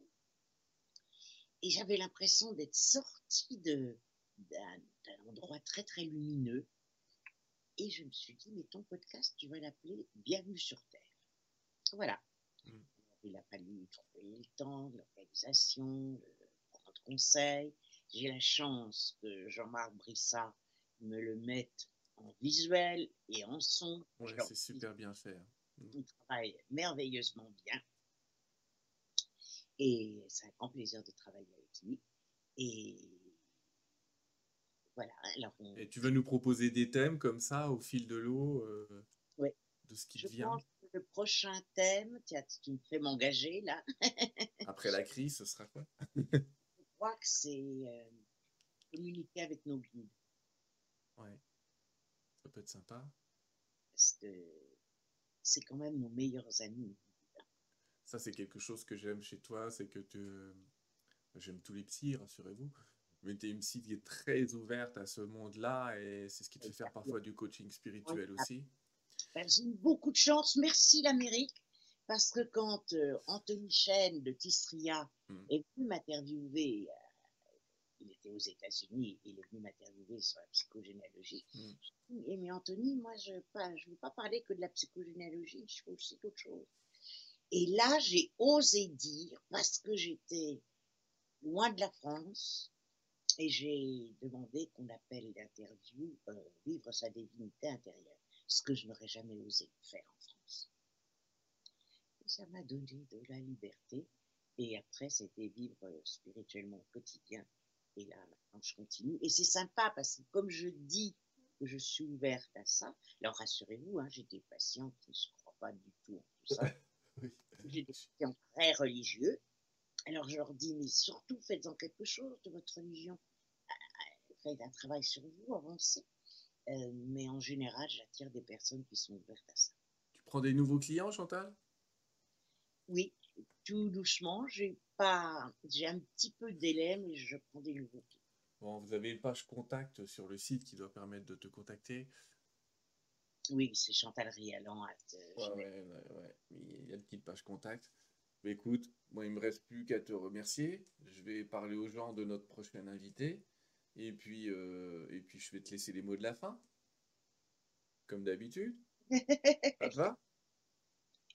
S2: Et j'avais l'impression d'être sortie d'un endroit très très lumineux. Et je me suis dit, mais ton podcast, tu vas l'appeler Bienvenue sur Terre. Voilà. Mm. Il a fallu trouver le temps, l'organisation, prendre conseil. J'ai la chance que Jean-Marc Brissa me le mette en visuel et en son.
S1: c'est super bien fait. Hein.
S2: Il travaille merveilleusement bien. Et c'est un grand plaisir de travailler avec lui. Et voilà. Alors
S1: Et tu veux nous proposer des thèmes comme ça au fil de l'eau euh, de ce qui
S2: Je
S1: vient
S2: pense que le prochain thème, tiens, tu me fais m'engager là.
S1: Après la crise, ce sera quoi?
S2: Je crois que c'est euh, communiquer avec nos guides.
S1: Ouais. Ça peut être sympa.
S2: Parce que c'est quand même nos meilleurs amis.
S1: Ça, c'est quelque chose que j'aime chez toi, c'est que tu... J'aime tous les psys, rassurez-vous. Mais tu es une psy qui est très ouverte à ce monde-là et c'est ce qui te fait faire parfois du coaching spirituel aussi.
S2: Ben, j'ai eu beaucoup de chance. Merci l'Amérique. Parce que quand euh, Anthony Chen de Tistria hmm. est venu m'interviewer, euh, il était aux États-Unis, il est venu m'interviewer sur la psychogénéalogie. Dit, mais Anthony, moi, je ne veux pas parler que de la psychogénéalogie, je fais aussi d'autres choses. Et là, j'ai osé dire, parce que j'étais loin de la France, et j'ai demandé qu'on appelle l'interview euh, Vivre sa divinité intérieure, ce que je n'aurais jamais osé faire en France. Ça m'a donné de la liberté, et après, c'était vivre spirituellement au quotidien. Et là, maintenant, je continue. Et c'est sympa parce que comme je dis que je suis ouverte à ça, alors rassurez-vous, hein, j'ai des patients qui ne se croient pas du tout en tout ça. J'ai des clients très religieux. Alors je leur dis, mais surtout faites-en quelque chose de votre religion. Euh, faites un travail sur vous, avancez. Euh, mais en général, j'attire des personnes qui sont ouvertes à ça.
S1: Tu prends des nouveaux clients, Chantal?
S2: Oui, tout doucement. J'ai pas, j'ai un petit peu de délai, mais je prends des nouveaux clients.
S1: Bon, vous avez une page contact sur le site qui doit permettre de te contacter.
S2: Oui, c'est Chantal Rialan.
S1: ouais, ouais, ouais, Il y a une petite page contact. Mais écoute, moi, il me reste plus qu'à te remercier. Je vais parler aux gens de notre prochain invité. Et puis, euh, et puis, je vais te laisser les mots de la fin. Comme d'habitude. Ça te va?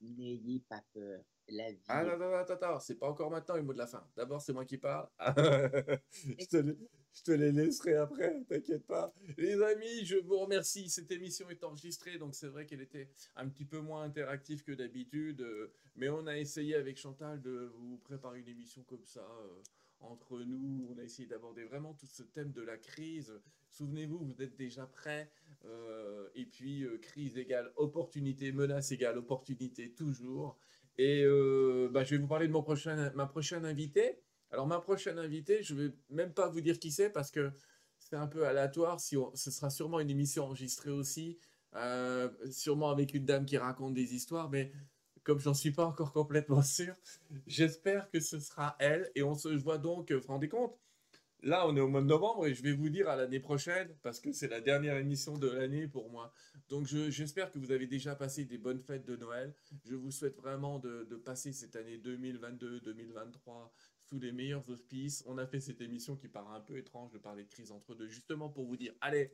S2: N'ayez pas peur. La vie.
S1: Ah non, non, non, attends, attends. C'est pas encore maintenant les mots de la fin. D'abord, c'est moi qui parle. je, te, je te les laisserai après, t'inquiète pas. Les amis, je vous remercie. Cette émission est enregistrée, donc c'est vrai qu'elle était un petit peu moins interactive que d'habitude. Euh, mais on a essayé avec Chantal de vous préparer une émission comme ça. Euh, entre nous, on a essayé d'aborder vraiment tout ce thème de la crise. Souvenez-vous, vous êtes déjà prêts. Euh, et puis, crise égale opportunité, menace égale opportunité, toujours. Et bah, je vais vous parler de mon prochain, ma prochaine invitée. Alors, ma prochaine invitée, je ne vais même pas vous dire qui c'est parce que c'est un peu aléatoire. Si ce sera sûrement une émission enregistrée aussi, euh, sûrement avec une dame qui raconte des histoires, mais comme j'en suis pas encore complètement sûr, j'espère que ce sera elle. Et on se voit donc, vous vous rendez compte? Là, on est au mois de novembre et je vais vous dire à l'année prochaine, parce que c'est la dernière émission de l'année pour moi. Donc, j'espère que vous avez déjà passé des bonnes fêtes de Noël. Je vous souhaite vraiment de, de passer cette année 2022-2023 les meilleurs auspices. On a fait cette émission qui paraît un peu étrange de parler de crise entre deux, justement pour vous dire, allez,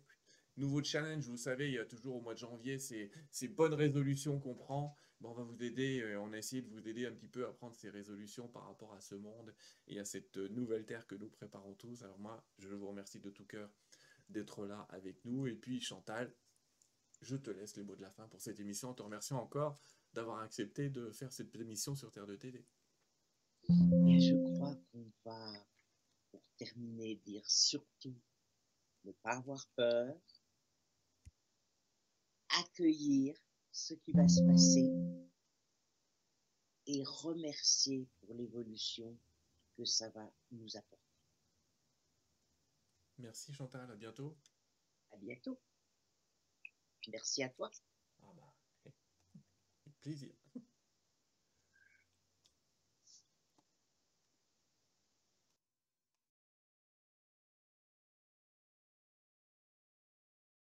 S1: nouveau challenge, vous savez, il y a toujours au mois de janvier ces, bonnes résolutions qu'on prend. on va vous aider, euh, on a essayé de vous aider un petit peu à prendre ces résolutions par rapport à ce monde et à cette nouvelle terre que nous préparons tous. Alors moi, je vous remercie de tout cœur d'être là avec nous. Et puis Chantal, je te laisse les mots de la fin pour cette émission en te remerciant encore d'avoir accepté de faire cette émission sur Terre de TV.
S2: Et je crois qu'on va, pour terminer, dire surtout ne pas avoir peur, accueillir ce qui va se passer et remercier pour l'évolution que ça va nous apporter.
S1: Merci Chantal, à bientôt.
S2: À bientôt. Merci à toi.
S1: Ah bah, plaisir.